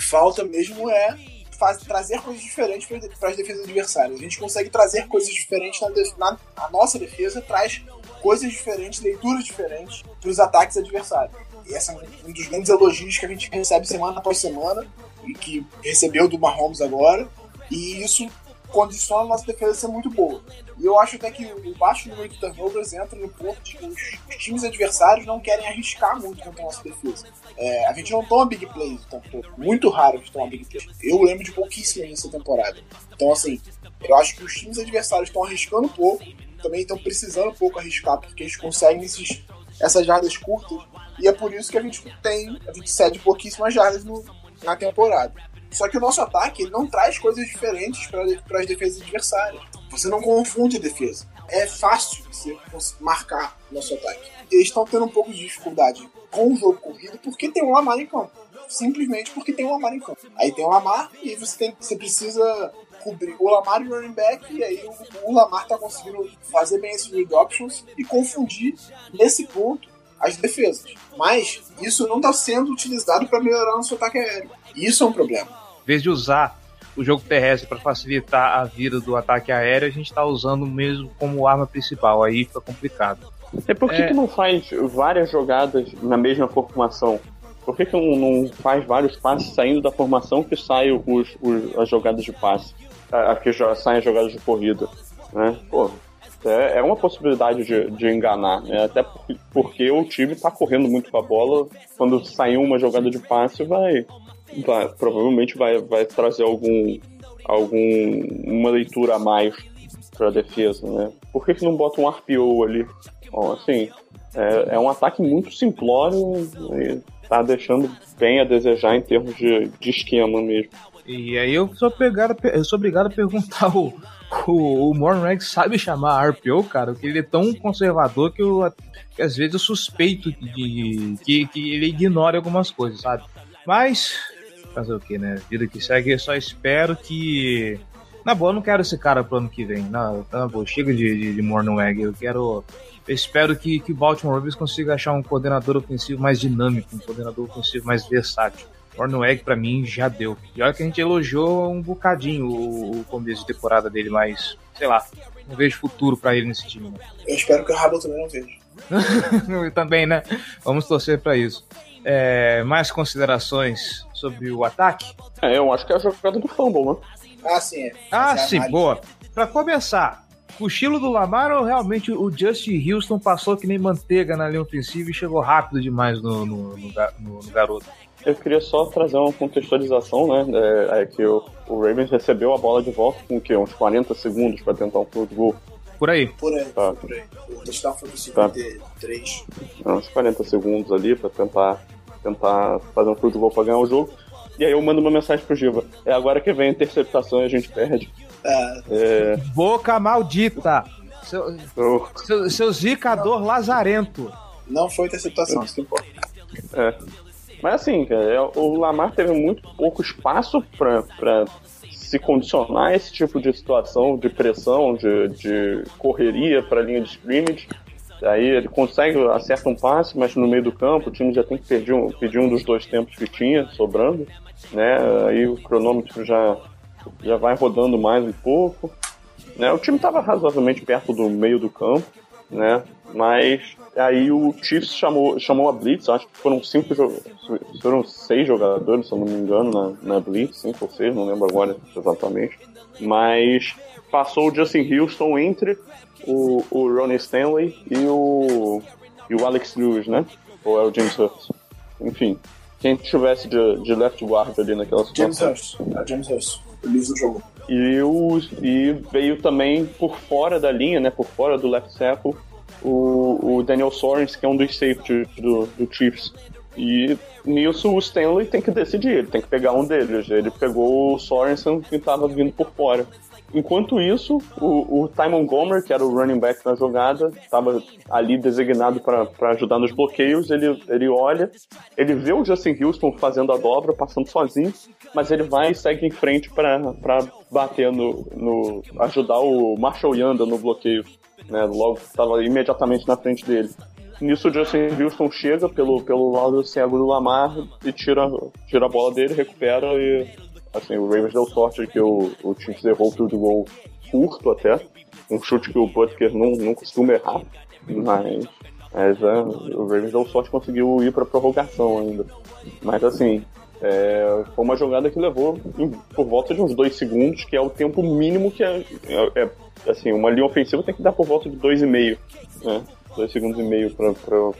falta mesmo é faz, trazer coisas diferentes para as defesas adversárias. A gente consegue trazer coisas diferentes na, na nossa defesa, traz coisas diferentes, leituras diferentes para os ataques adversários. E esse é um dos grandes elogios que a gente recebe semana após semana e que recebeu do Mahomes agora. E isso condiciona a nossa defesa a ser muito boa. E eu acho até que o baixo número de turnovers entra no ponto de que os, times adversários não querem arriscar muito contra a nossa defesa. É, a gente não toma big plays o tempo todo. Muito raro a gente tomar big plays. Eu lembro de pouquíssimas nessa temporada. Então, assim, eu acho que os times adversários estão arriscando pouco, também estão precisando um pouco arriscar, porque eles conseguem esses, essas jardas curtas. E é por isso que a gente tem, a gente cede pouquíssimas jardas no, na temporada. Só que o nosso ataque ele não traz coisas diferentes para as defesas adversárias. Você não confunde a defesa. É fácil você marcar o nosso ataque. Eles estão tendo um pouco de dificuldade com o jogo corrido porque tem um Lamar em campo. Simplesmente porque tem um Lamar em campo. Aí tem um Lamar e você, tem, você precisa cobrir o Lamar e o running back, e aí o, o Lamar tá conseguindo fazer bem esses read options e confundir nesse ponto as defesas. Mas isso não está sendo utilizado para melhorar nosso ataque aéreo. Isso é um problema em vez de usar o jogo terrestre para facilitar a vida do ataque aéreo, a gente está usando mesmo como arma principal. Aí fica complicado. E por que, é... que não faz várias jogadas na mesma formação? Por que, que não, não faz vários passes saindo da formação que saem os, os, as jogadas de passe? Aqui já saem as jogadas de corrida. Né? Pô, é, é uma possibilidade de, de enganar, né? Até porque, porque o time está correndo muito com a bola. Quando sair uma jogada de passe, vai, vai, provavelmente vai, vai trazer algum, algum uma leitura a mais para defesa, né? Por que, que não bota um RPO ali? Bom, assim, é, é um ataque muito simplório e tá deixando bem a desejar em termos de, de esquema mesmo. E aí eu sou, eu sou obrigado a perguntar o, o, o sabe chamar RPO, cara, porque ele é tão conservador que, eu, que às vezes eu suspeito de, que, que ele ignora algumas coisas, sabe? Mas fazer o que, né? Vida que segue, eu só espero que. Na boa, eu não quero esse cara pro ano que vem. Na, na boa, chega de, de, de Mornweg. Eu quero. Eu espero que, que o Baltimore Ravens consiga achar um coordenador ofensivo mais dinâmico, um coordenador ofensivo mais versátil. Mornweg, pra mim, já deu. E olha que a gente elogiou um bocadinho o, o começo de temporada dele, mas, sei lá, não vejo futuro para ele nesse time. Né? Eu espero que o Rabo também não veja. (laughs) também, né? Vamos torcer para isso. É, mais considerações sobre o ataque? É, eu acho que é a jogada do fumble, né? Ah, sim. É. Ah, sim, boa. Para começar, cochilo do Lamar ou realmente o Justin Houston passou que nem manteiga na linha ofensiva e chegou rápido demais no, no, no, no garoto? Eu queria só trazer uma contextualização, né? É, é que o, o, Ravens recebeu a bola de volta com o quê? Uns 40 segundos para tentar um field goal. Por aí. Por aí, tá. por aí. O touchdown foi do 53. Tá. Uns 40 segundos ali para tentar tentar fazer um goal pra ganhar o jogo. E aí eu mando uma mensagem pro Giva. É agora que vem a interceptação e a gente perde. É. é... Boca maldita! Seu, oh. seu, seu zicador não. lazarento. Não foi interceptação, isso importa. É. Mas assim, é, o Lamar teve muito pouco espaço pra, pra se condicionar a esse tipo de situação, de pressão, de, de correria para a linha de scrimmage. Aí ele consegue, acerta um passe, mas no meio do campo o time já tem que pedir um, pedir um dos dois tempos que tinha sobrando, né? Aí o cronômetro já, já vai rodando mais um pouco. Né? O time estava razoavelmente perto do meio do campo, né? Mas aí o Chiefs chamou, chamou a Blitz, acho que foram cinco foram seis jogadores, se eu não me engano, na, na Blitz, cinco ou seis, não lembro agora exatamente. Mas passou o Justin Houston entre o, o Ronnie Stanley e o, e o Alex Lewis, né? Ou é o James Hurst. Enfim, quem tivesse de, de left guard ali naquela situação. James Hurst. É James Hurst. O Lewis não jogou. E, o, e veio também por fora da linha, né? Por fora do left tackle, o, o Daniel Sorens, que é um dos safeties do, do Chiefs. E nisso o Stanley tem que decidir, ele tem que pegar um deles. Ele pegou o Sorensen que estava vindo por fora. Enquanto isso, o, o Ty Montgomery, que era o running back na jogada, estava ali designado para ajudar nos bloqueios. Ele, ele olha, ele vê o Justin Houston fazendo a dobra, passando sozinho, mas ele vai e segue em frente para bater no, no. ajudar o Marshall Yanda no bloqueio. Né, logo estava imediatamente na frente dele. Nisso o Justin Houston chega pelo, pelo lado cego do Lamar e tira, tira a bola dele, recupera e assim, o Ravens deu sorte que o, o Chiefs errou o field goal curto até. Um chute que o Butker não, não costuma errar. Mas, mas é, o Ravens deu sorte conseguiu ir para prorrogação ainda. Mas assim, é, foi uma jogada que levou em, por volta de uns dois segundos, que é o tempo mínimo que é, é, é assim, uma linha ofensiva tem que dar por volta de dois e meio, né? dois segundos e meio para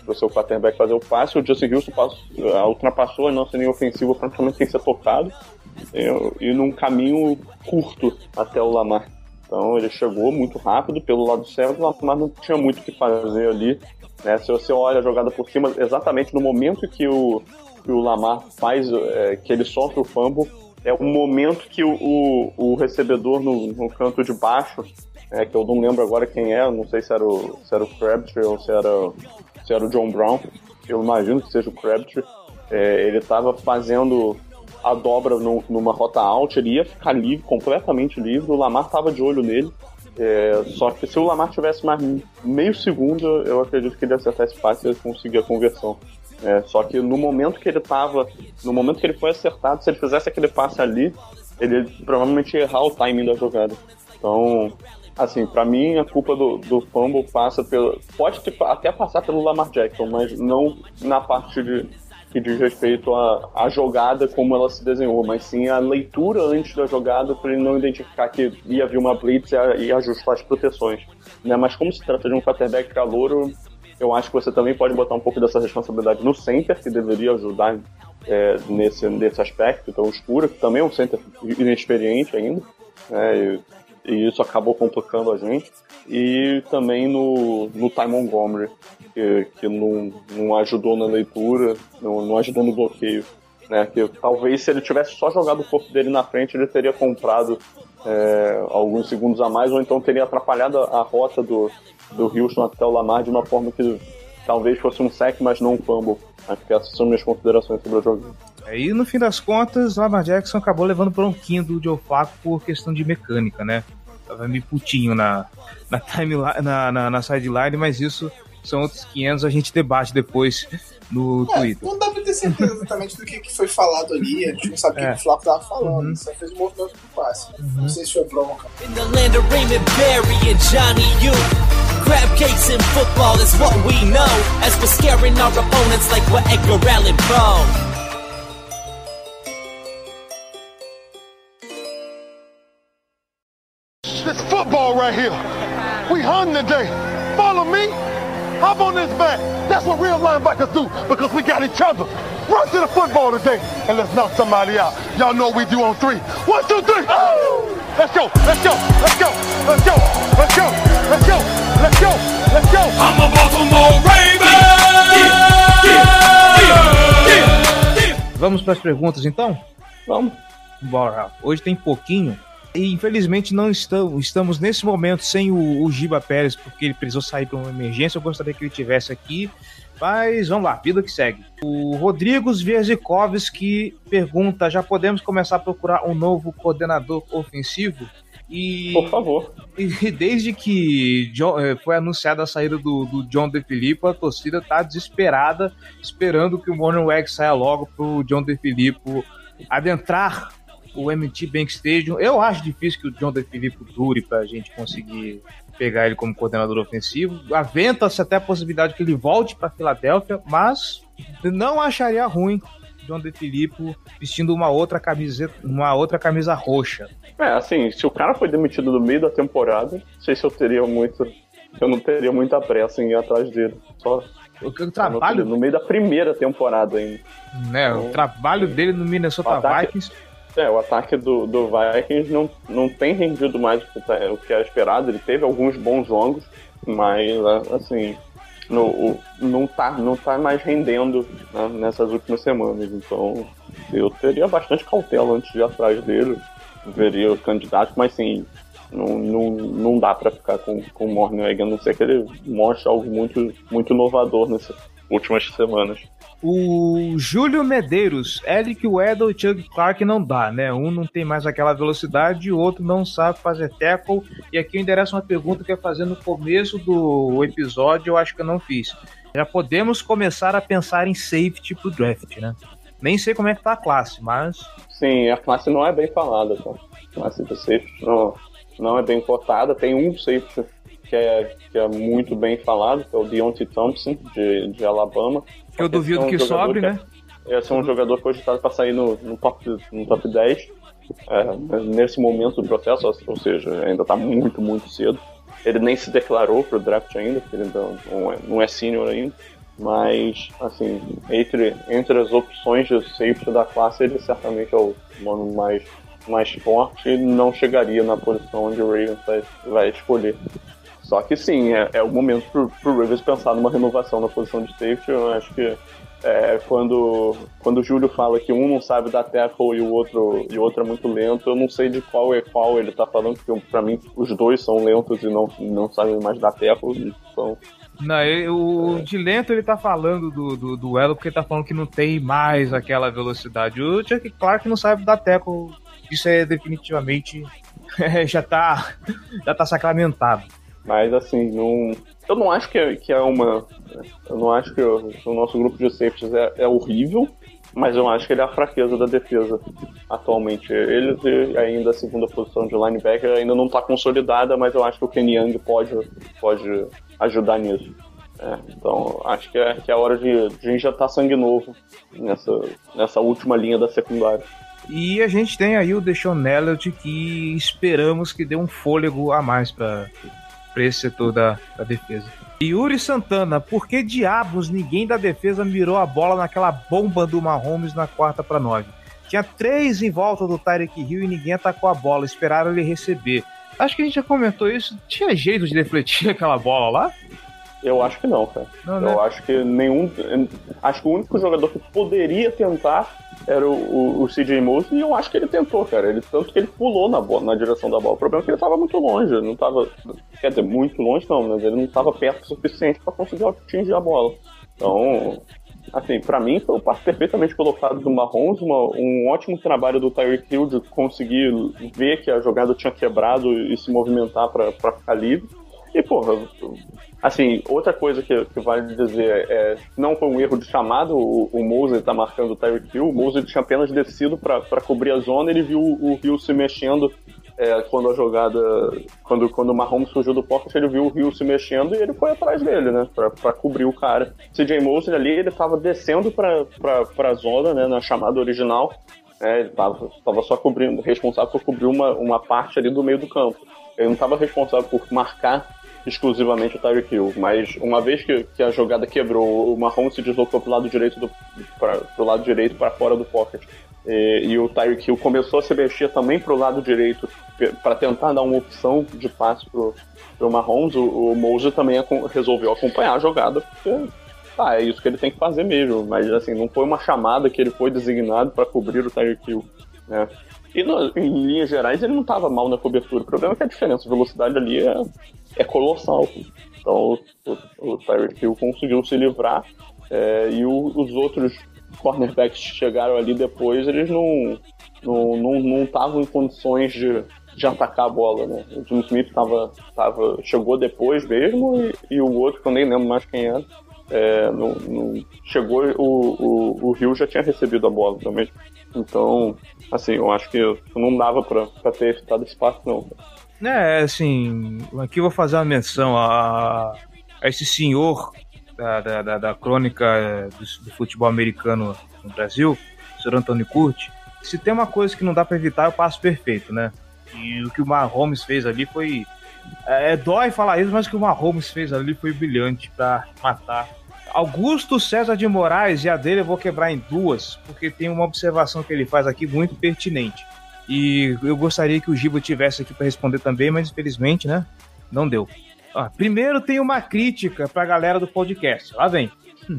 o seu quarterback fazer o passe. O Justin Houston passou, ultrapassou a nossa linha ofensiva praticamente sem ser tocado e, num caminho curto até o Lamar. Então ele chegou muito rápido pelo lado certo, o Lamar não tinha muito o que fazer ali. Né? Se você olha a jogada por cima, exatamente no momento que o, que o Lamar faz, é, que ele sofre o fumble, é o momento que o, o, o recebedor no, no, canto de baixo, é, que eu não lembro agora quem é, não sei se era o, se era Crabtree ou se era, se era o John Brown, eu imagino que seja o Crabtree, é, ele estava fazendo a dobra no, numa rota alta, ele ia ficar livre, completamente livre, o Lamar estava de olho nele, é, só que se o Lamar tivesse mais meio segundo, eu acredito que ele ia acertar esse passe e ia conseguir a conversão. É, só que no momento que ele tava. No momento que ele foi acertado, se ele fizesse aquele passe ali, ele provavelmente ia errar o timing da jogada. Então, assim, para mim a culpa do, do fumble passa pelo. Pode até passar pelo Lamar Jackson, mas não na parte de, que diz respeito à, jogada como ela se desenhou, mas sim a leitura antes da jogada para ele não identificar que ia vir uma blitz e, e ajustar as proteções. Né? Mas como se trata de um quarterback calouro, eu acho que você também pode botar um pouco dessa responsabilidade no center, que deveria ajudar é, nesse, nesse aspecto. Então, o Escura, que também é um center inexperiente ainda, né, e, e, isso acabou complicando a gente. E também no, no Ty Montgomery, que, que não, não ajudou na leitura, não, não ajudou no bloqueio. Né, que talvez se ele tivesse só jogado o corpo dele na frente, ele teria comprado é, alguns segundos a mais, ou então teria atrapalhado a, rota do, do Houston até o Lamar de uma forma que talvez fosse um sec, mas não um fumble. Acho que essas são minhas considerações sobre o jogo. E no fim das contas, Lamar Jackson acabou levando bronquinho do Joe Flacco por questão de mecânica, né? Tava meio putinho na, na, timeline, na, na, na sideline, mas isso são outros 500, a gente debate depois no é, Twitter. Não dá pra ter certeza (laughs) exatamente do que, que foi falado ali, a gente não sabe o é. que o Flaco tava falando, uhum. só fez o movimento do passe. Uhum. Não sei se foi bronca. In the land of Raymond Berry and Johnny U. Crab cakes in football is what we know. As we're scaring our opponents like we're Edgar Allan Poe. This football right here. We hung today up on this back. That's what real linebackers do because we got each other. Run to the football today and let's knock somebody out. Y'all know we do on three. One, two, three. Oh! Let's go, let's go, let's go, let's go, let's go, let's go, let's go, let's go. I'm a Baltimore Raven! Vamos para as perguntas então? Vamos. Bora. Hoje tem pouquinho, e infelizmente não estamos, estamos nesse momento sem o, o Giba Pérez, porque ele precisou sair para uma emergência. Eu gostaria que ele tivesse aqui. Mas vamos lá, vida que segue. O Rodrigos Vierzikovski pergunta: já podemos começar a procurar um novo coordenador ofensivo? E, Por favor. (laughs) E desde que eh, foi anunciada a saída do, do John DeFilippo, a torcida está desesperada, esperando que o Morning Wag saia logo para o John DeFilippo adentrar o MT Bank Stadium. Eu acho difícil que o John DeFilippo dure para a gente conseguir pegar ele como coordenador ofensivo. Aventa-se até a possibilidade que ele volte para Filadélfia, mas não acharia ruim John DeFilippo vestindo uma outra camiseta, uma outra camisa roxa. É, assim, se o cara foi demitido no meio da temporada, não sei se eu teria muito, eu não teria muita pressa em ir atrás dele. Só o, o trabalho no meio da primeira temporada ainda. Né, então, o trabalho dele no Minnesota ataque, Vikings é, o ataque do, do Vikings não, não tem rendido mais o que, tá, o que era esperado. Ele teve alguns bons jogos, mas, assim, no, o, não, tá, não tá mais rendendo né, nessas últimas semanas. Então, eu teria bastante cautela antes de ir atrás dele. Veria o candidato, mas sim, Não, não, não dá para ficar com, com o Mornweg, a não ser que ele mostre algo muito, muito inovador nessas últimas semanas. O Júlio Medeiros, Eric Weddle e Chuck Clark não dá, né? Um não tem mais aquela velocidade o outro não sabe fazer tackle. E aqui eu endereço uma pergunta que eu ia fazer no começo do episódio, eu acho que eu não fiz. Já podemos começar a pensar em safety pro draft, né? Nem sei como é que tá a classe, mas. Sim, a classe não é bem falada, tá? A classe do safety não, não é bem cotada. Tem um safety que é, que é muito bem falado, que é o Deontay Thompson, de, de Alabama. Que eu duvido é um que sobre, que é- né? Esse é um jogador cogitado para sair no, no, top, no top 10. é, nesse momento do processo, ou seja, ainda está muito, muito cedo. Ele nem se declarou para o draft ainda, porque ele não é, não é senior ainda. Mas, assim, entre, entre as opções de safety da classe, ele certamente é o mano mais, mais forte e não chegaria na posição onde o Ravens vai, vai escolher. Só que sim, é, é o momento pro, pro Ravens pensar numa renovação na posição de safety. Eu acho que é, quando, quando o Júlio fala que um não sabe dar tackle e o outro, e o outro é muito lento, eu não sei de qual é qual ele tá falando, porque pra mim os dois são lentos e não, não sabem mais dar tackle. Então, Não, o de lento ele tá falando do, do duelo porque ele tá falando que não tem mais aquela velocidade. O Chuck Clark não sabe dar tackle. Isso é definitivamente. (laughs) já tá. Já tá sacramentado. Mas assim, não, eu não acho que é, que é uma. Eu não acho que o, nosso grupo de safeties é, é horrível, mas eu acho que ele é a fraqueza da defesa atualmente. Eles e ainda a segunda posição de linebacker ainda não está consolidada, mas eu acho que o Kenny Young pode, pode ajudar nisso. É, então acho que é, que é a hora de, de injetar sangue novo nessa, nessa última linha da secundária. E a gente tem aí o Deshaun Elliott que esperamos que dê um fôlego a mais para esse setor da, da defesa. Yuri Santana, por que diabos ninguém da defesa mirou a bola naquela bomba do Mahomes na quarta para nove? Tinha três em volta do Tyreek Hill e ninguém atacou a bola, esperaram ele receber. Acho que a gente já comentou isso. Tinha jeito de defletir (laughs) aquela bola lá? Eu acho que não, cara. Não, né? Eu acho que nenhum. Acho que o único jogador que poderia tentar era o, o, o CJ Mosley e eu acho que ele tentou, cara. Ele, tanto que ele pulou na, bola, na direção da bola. O problema é que ele tava muito longe. Não tava. Quer dizer, muito longe não, mas ele não tava perto o suficiente para conseguir atingir a bola. Então. Assim, pra mim foi o passe perfeitamente colocado do Mahomes, uma- um ótimo trabalho do Tyreek Hill de conseguir ver que a jogada tinha quebrado e se movimentar pra ficar livre. E, porra, assim, outra coisa que, que vale dizer é não foi um erro de chamado, o, o Mosley tá marcando o Tyreek Hill, o Mosley tinha apenas descido pra cobrir a zona, ele viu o Hill se mexendo é, quando a jogada, quando, quando o Mahomes surgiu do pocket, ele viu o Hill se mexendo e ele foi atrás dele, né, pra cobrir o cara. CJ Mosley ali, ele tava descendo pra, pra zona, né, na chamada original, é, ele tava, tava só cobrindo, responsável por cobrir uma, uma parte ali do meio do campo. Ele não estava responsável por marcar exclusivamente o Tyreek Hill, mas uma vez que, que a jogada quebrou, o Mahomes se deslocou pro lado direito do pra, pro lado direito para fora do pocket. E, e o Tyreek Hill começou a se mexer também pro lado direito para tentar dar uma opção de passe pro, pro Mahomes. O, o Mosley também resolveu acompanhar a jogada, porque tá, é isso que ele tem que fazer mesmo, mas assim, não foi uma chamada que ele foi designado para cobrir o Tyreek Hill, né? E no- em linhas gerais ele não estava mal na cobertura. O problema é que a diferença de velocidade ali é, é colossal. Então o, o Tyreek Hill conseguiu se livrar é, e o- os outros cornerbacks que chegaram ali depois, eles não não não não estavam em condições de, de atacar a bola, né? O Jim Smith tava, tava, chegou depois mesmo e, e o outro, que eu nem lembro mais quem era, é, não, não- chegou, o, o, o Rio já tinha recebido a bola também. Então, assim, eu acho que não dava pra ter evitado esse não. É, assim, aqui vou fazer uma menção a, a esse senhor da, da, da, da crônica eh, do, do futebol americano no Brasil, o senhor Antônio Curti. Se tem uma coisa que não dá pra evitar, é o passo perfeito, né? E o que o Mahomes fez ali foi. É, é dói falar isso, mas o que o Mahomes fez ali foi brilhante pra matar. Augusto César de Moraes, e a dele eu vou quebrar em duas, porque tem uma observação que ele faz aqui muito pertinente. E eu gostaria que o Giba tivesse aqui para responder também, mas infelizmente, né? Não deu. Ó, primeiro tem uma crítica pra galera do podcast. Lá vem. Hum.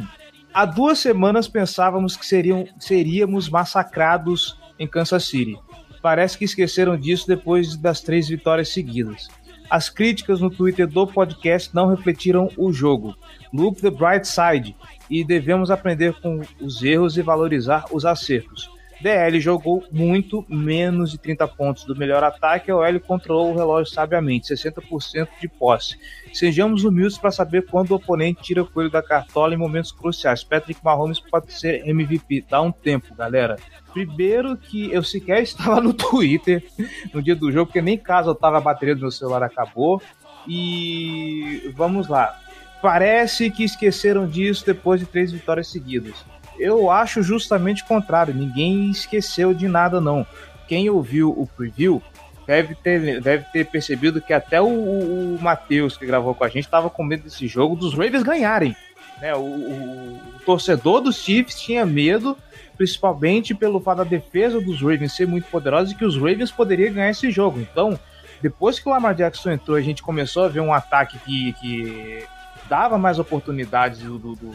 Há duas semanas pensávamos que seriam, seríamos massacrados em Kansas City. Parece que esqueceram disso depois das três vitórias seguidas. As críticas no Twitter do podcast não refletiram o jogo. Look the bright side e devemos aprender com os erros e valorizar os acertos. DL jogou muito menos de 30 pontos do melhor ataque, a OL controlou o relógio sabiamente, 60% de posse. Sejamos humildes para saber quando o oponente tira o coelho da cartola em momentos cruciais. Patrick Mahomes pode ser MVP. Dá um tempo, galera. Primeiro que eu sequer (laughs) estava no Twitter no dia do jogo, porque nem caso eu tava a bateria do meu celular acabou. E vamos lá. Parece que esqueceram disso depois de três vitórias seguidas. Eu acho justamente o contrário. Ninguém esqueceu de nada, não. Quem ouviu o preview deve ter, deve ter percebido que até o, o Matheus, que gravou com a gente, estava com medo desse jogo dos Ravens ganharem. Né? O, o, o, torcedor dos Chiefs tinha medo, principalmente pelo fato da defesa dos Ravens ser muito poderosa e que os Ravens poderiam ganhar esse jogo. Então, depois que o Lamar Jackson entrou, a gente começou a ver um ataque que, que dava mais oportunidades do, do, do,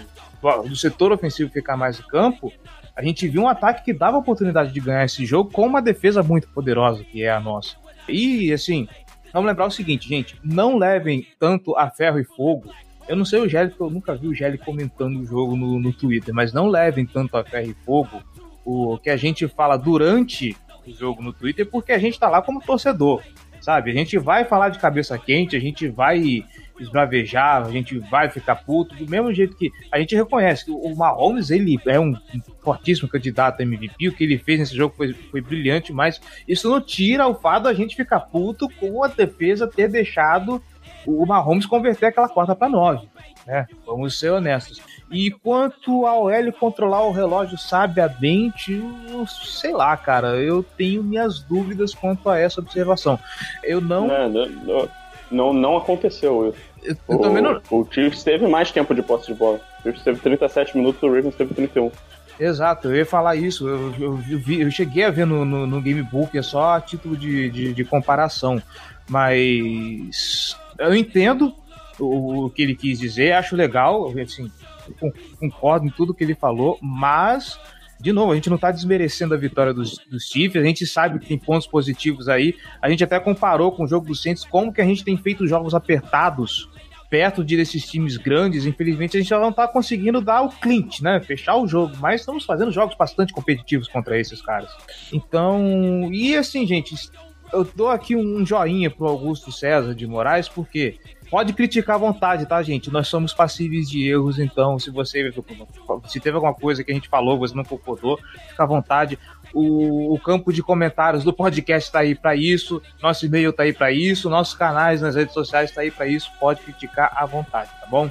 do setor ofensivo ficar mais em campo, a gente viu um ataque que dava oportunidade de ganhar esse jogo com uma defesa muito poderosa, que é a nossa. E, assim, vamos lembrar o seguinte, gente: não levem tanto a ferro e fogo. Eu não sei o Gelli, porque eu nunca vi o Gelli comentando o jogo no, no Twitter, mas não levem tanto a ferro e fogo o que a gente fala durante o jogo no Twitter, porque a gente tá lá como torcedor, sabe? A gente vai falar de cabeça quente, a gente vai esbravejar, a gente vai ficar puto, do mesmo jeito que a gente reconhece que o Mahomes, ele é um fortíssimo candidato a MVP, o que ele fez nesse jogo foi, foi brilhante, mas isso não tira o fato da gente ficar puto com a defesa ter deixado o Mahomes converter aquela quarta para nove, né? Vamos ser honestos. E quanto ao OL controlar o relógio sabiamente, sei lá, cara, eu tenho minhas dúvidas quanto a essa observação. Eu não. Não, não, não, não aconteceu isso. Eu, eu o, também não... o Chiefs teve mais tempo de posse de bola. O Chiefs teve 37 minutos, o Ravens teve 31. Exato, eu ia falar isso. Eu, eu, vi, eu cheguei a ver no, no, no Gamebook, é só a título de, de, de, comparação. Mas eu entendo o, o, que ele quis dizer, acho legal, assim, concordo em tudo que ele falou, mas de novo, a gente não está desmerecendo a vitória dos, dos Chiefs, a gente sabe que tem pontos positivos aí. A gente até comparou com o jogo dos Saints como que a gente tem feito jogos apertados perto de desses times grandes. Infelizmente, a gente não está conseguindo dar o clinch, né? Fechar o jogo, mas estamos fazendo jogos bastante competitivos contra esses caras. Então, e assim, gente, eu dou aqui um joinha pro Augusto César de Moraes, porque Pode criticar à vontade, tá, gente? Nós somos passíveis de erros, então se você se teve alguma coisa que a gente falou, você não concordou, fica à vontade. O, o campo de comentários do podcast está aí para isso, nosso e-mail está aí para isso, nossos canais nas redes sociais está aí para isso. Pode criticar à vontade, tá bom?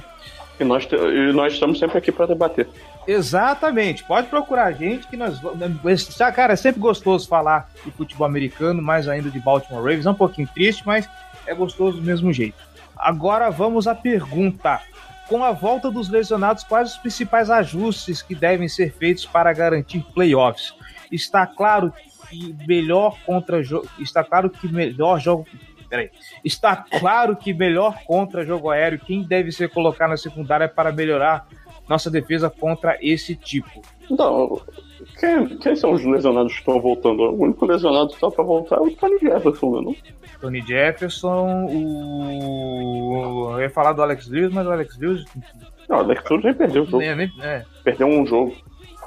E nós, e nós estamos sempre aqui para debater. Exatamente, pode procurar a gente que nós vamos. Cara, é sempre gostoso falar de futebol americano, mais ainda de Baltimore Ravens. É um pouquinho triste, mas é gostoso do mesmo jeito. Agora vamos à pergunta. Com a volta dos lesionados, quais os principais ajustes que devem ser feitos para garantir playoffs? Está claro que melhor contra. Está claro que melhor jogo. Peraí. Está claro que melhor contra jogo aéreo. Quem deve ser colocado na secundária para melhorar nossa defesa contra esse tipo? Quem, quem são os lesionados que estão voltando? O único lesionado que está para voltar é o Tony Jefferson, né? Não? Tony Jefferson, o. Eu ia falar do Alex Lewis, mas o Alex Lewis. Não, o Alex Lewis nem perdeu o jogo. É, nem, é. Perdeu um jogo.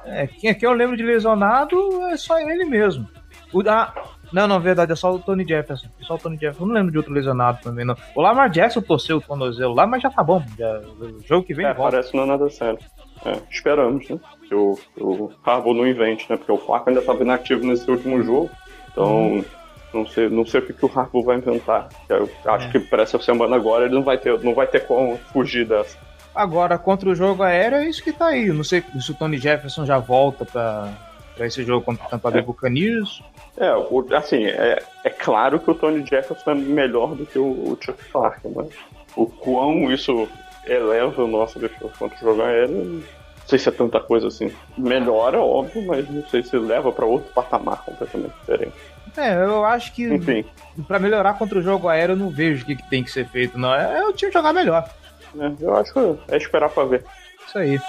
É, quem aqui eu lembro de lesionado é só ele mesmo. O, ah, não, não, verdade, é só o Tony Jefferson. É só o Tony Jefferson. Eu não lembro de outro lesionado também, não. O Lamar Jackson torceu o tornozelo lá, mas já tá bom. Já, o jogo que vem é, volta. parece não é nada sério. É, esperamos, né? Que o, o Harbour não invente, né? Porque o Flaco ainda estava inativo nesse último jogo. Então, hum. não, sei, não sei o que, que o Harbour vai inventar. Eu acho é. que para essa semana agora ele não vai ter, não vai ter como fugir dessa. Agora, contra o jogo aéreo, é isso que tá aí. Não sei se o Tony Jefferson já volta para esse jogo contra o Tampa Bay é. Buccaneers. É, assim, é, é claro que o Tony Jefferson é melhor do que o, o Chuck Clark, mas o quão isso eleva o nosso defesa contra o jogo aéreo, não sei se é tanta coisa assim. Melhora, óbvio, mas não sei se leva para outro patamar completamente diferente. É, eu acho que Enfim. pra melhorar contra o jogo aéreo, eu não vejo o que, que tem que ser feito, não. É, é o time jogar melhor. É, eu acho que é esperar pra ver. Isso aí.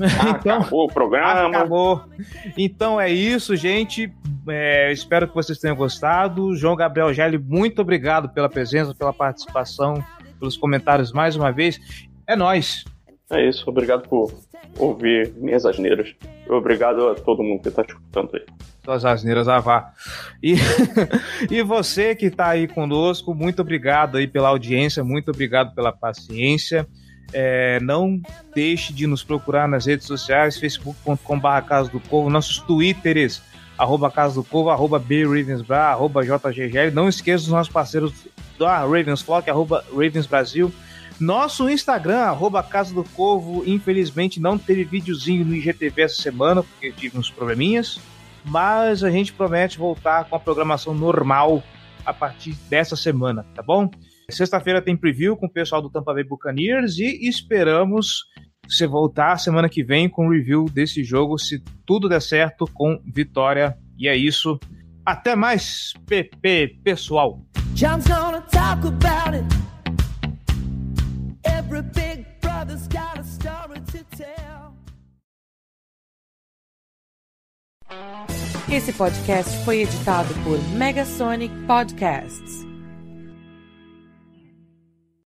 (laughs) Então, Acabou o programa. Acabou. Então é isso, gente. É, espero que vocês tenham gostado. João Gabriel Gelli, muito obrigado pela presença, pela participação, pelos comentários mais uma vez. É nós. É isso, obrigado por ouvir minhas asneiras. Obrigado a todo mundo que está escutando aí. Suas asneiras a vá. E, (laughs) e você que está aí conosco, muito obrigado aí pela audiência, muito obrigado pela paciência. É, não deixe de nos procurar nas redes sociais, facebook.com.br Casa do Corvo, nossos twitters, arroba Casa do Corvo, arroba BRavensBra, arroba JGGL. Não esqueça dos nossos parceiros da Ravensflock, arroba Ravens Brasil. Nosso Instagram, arroba Casa do Corvo, infelizmente não teve videozinho no IGTV essa semana, porque tive uns probleminhas, mas a gente promete voltar com a programação normal a partir dessa semana, tá bom? Sexta-feira tem preview com o pessoal do Tampa Bay Buccaneers e esperamos você voltar semana que vem com review desse jogo, se tudo der certo, com vitória. E é isso. Até mais, PP pessoal. John's gonna talk about it. Every big brother's got a story to tell. Esse podcast foi editado por Megasonic Podcasts.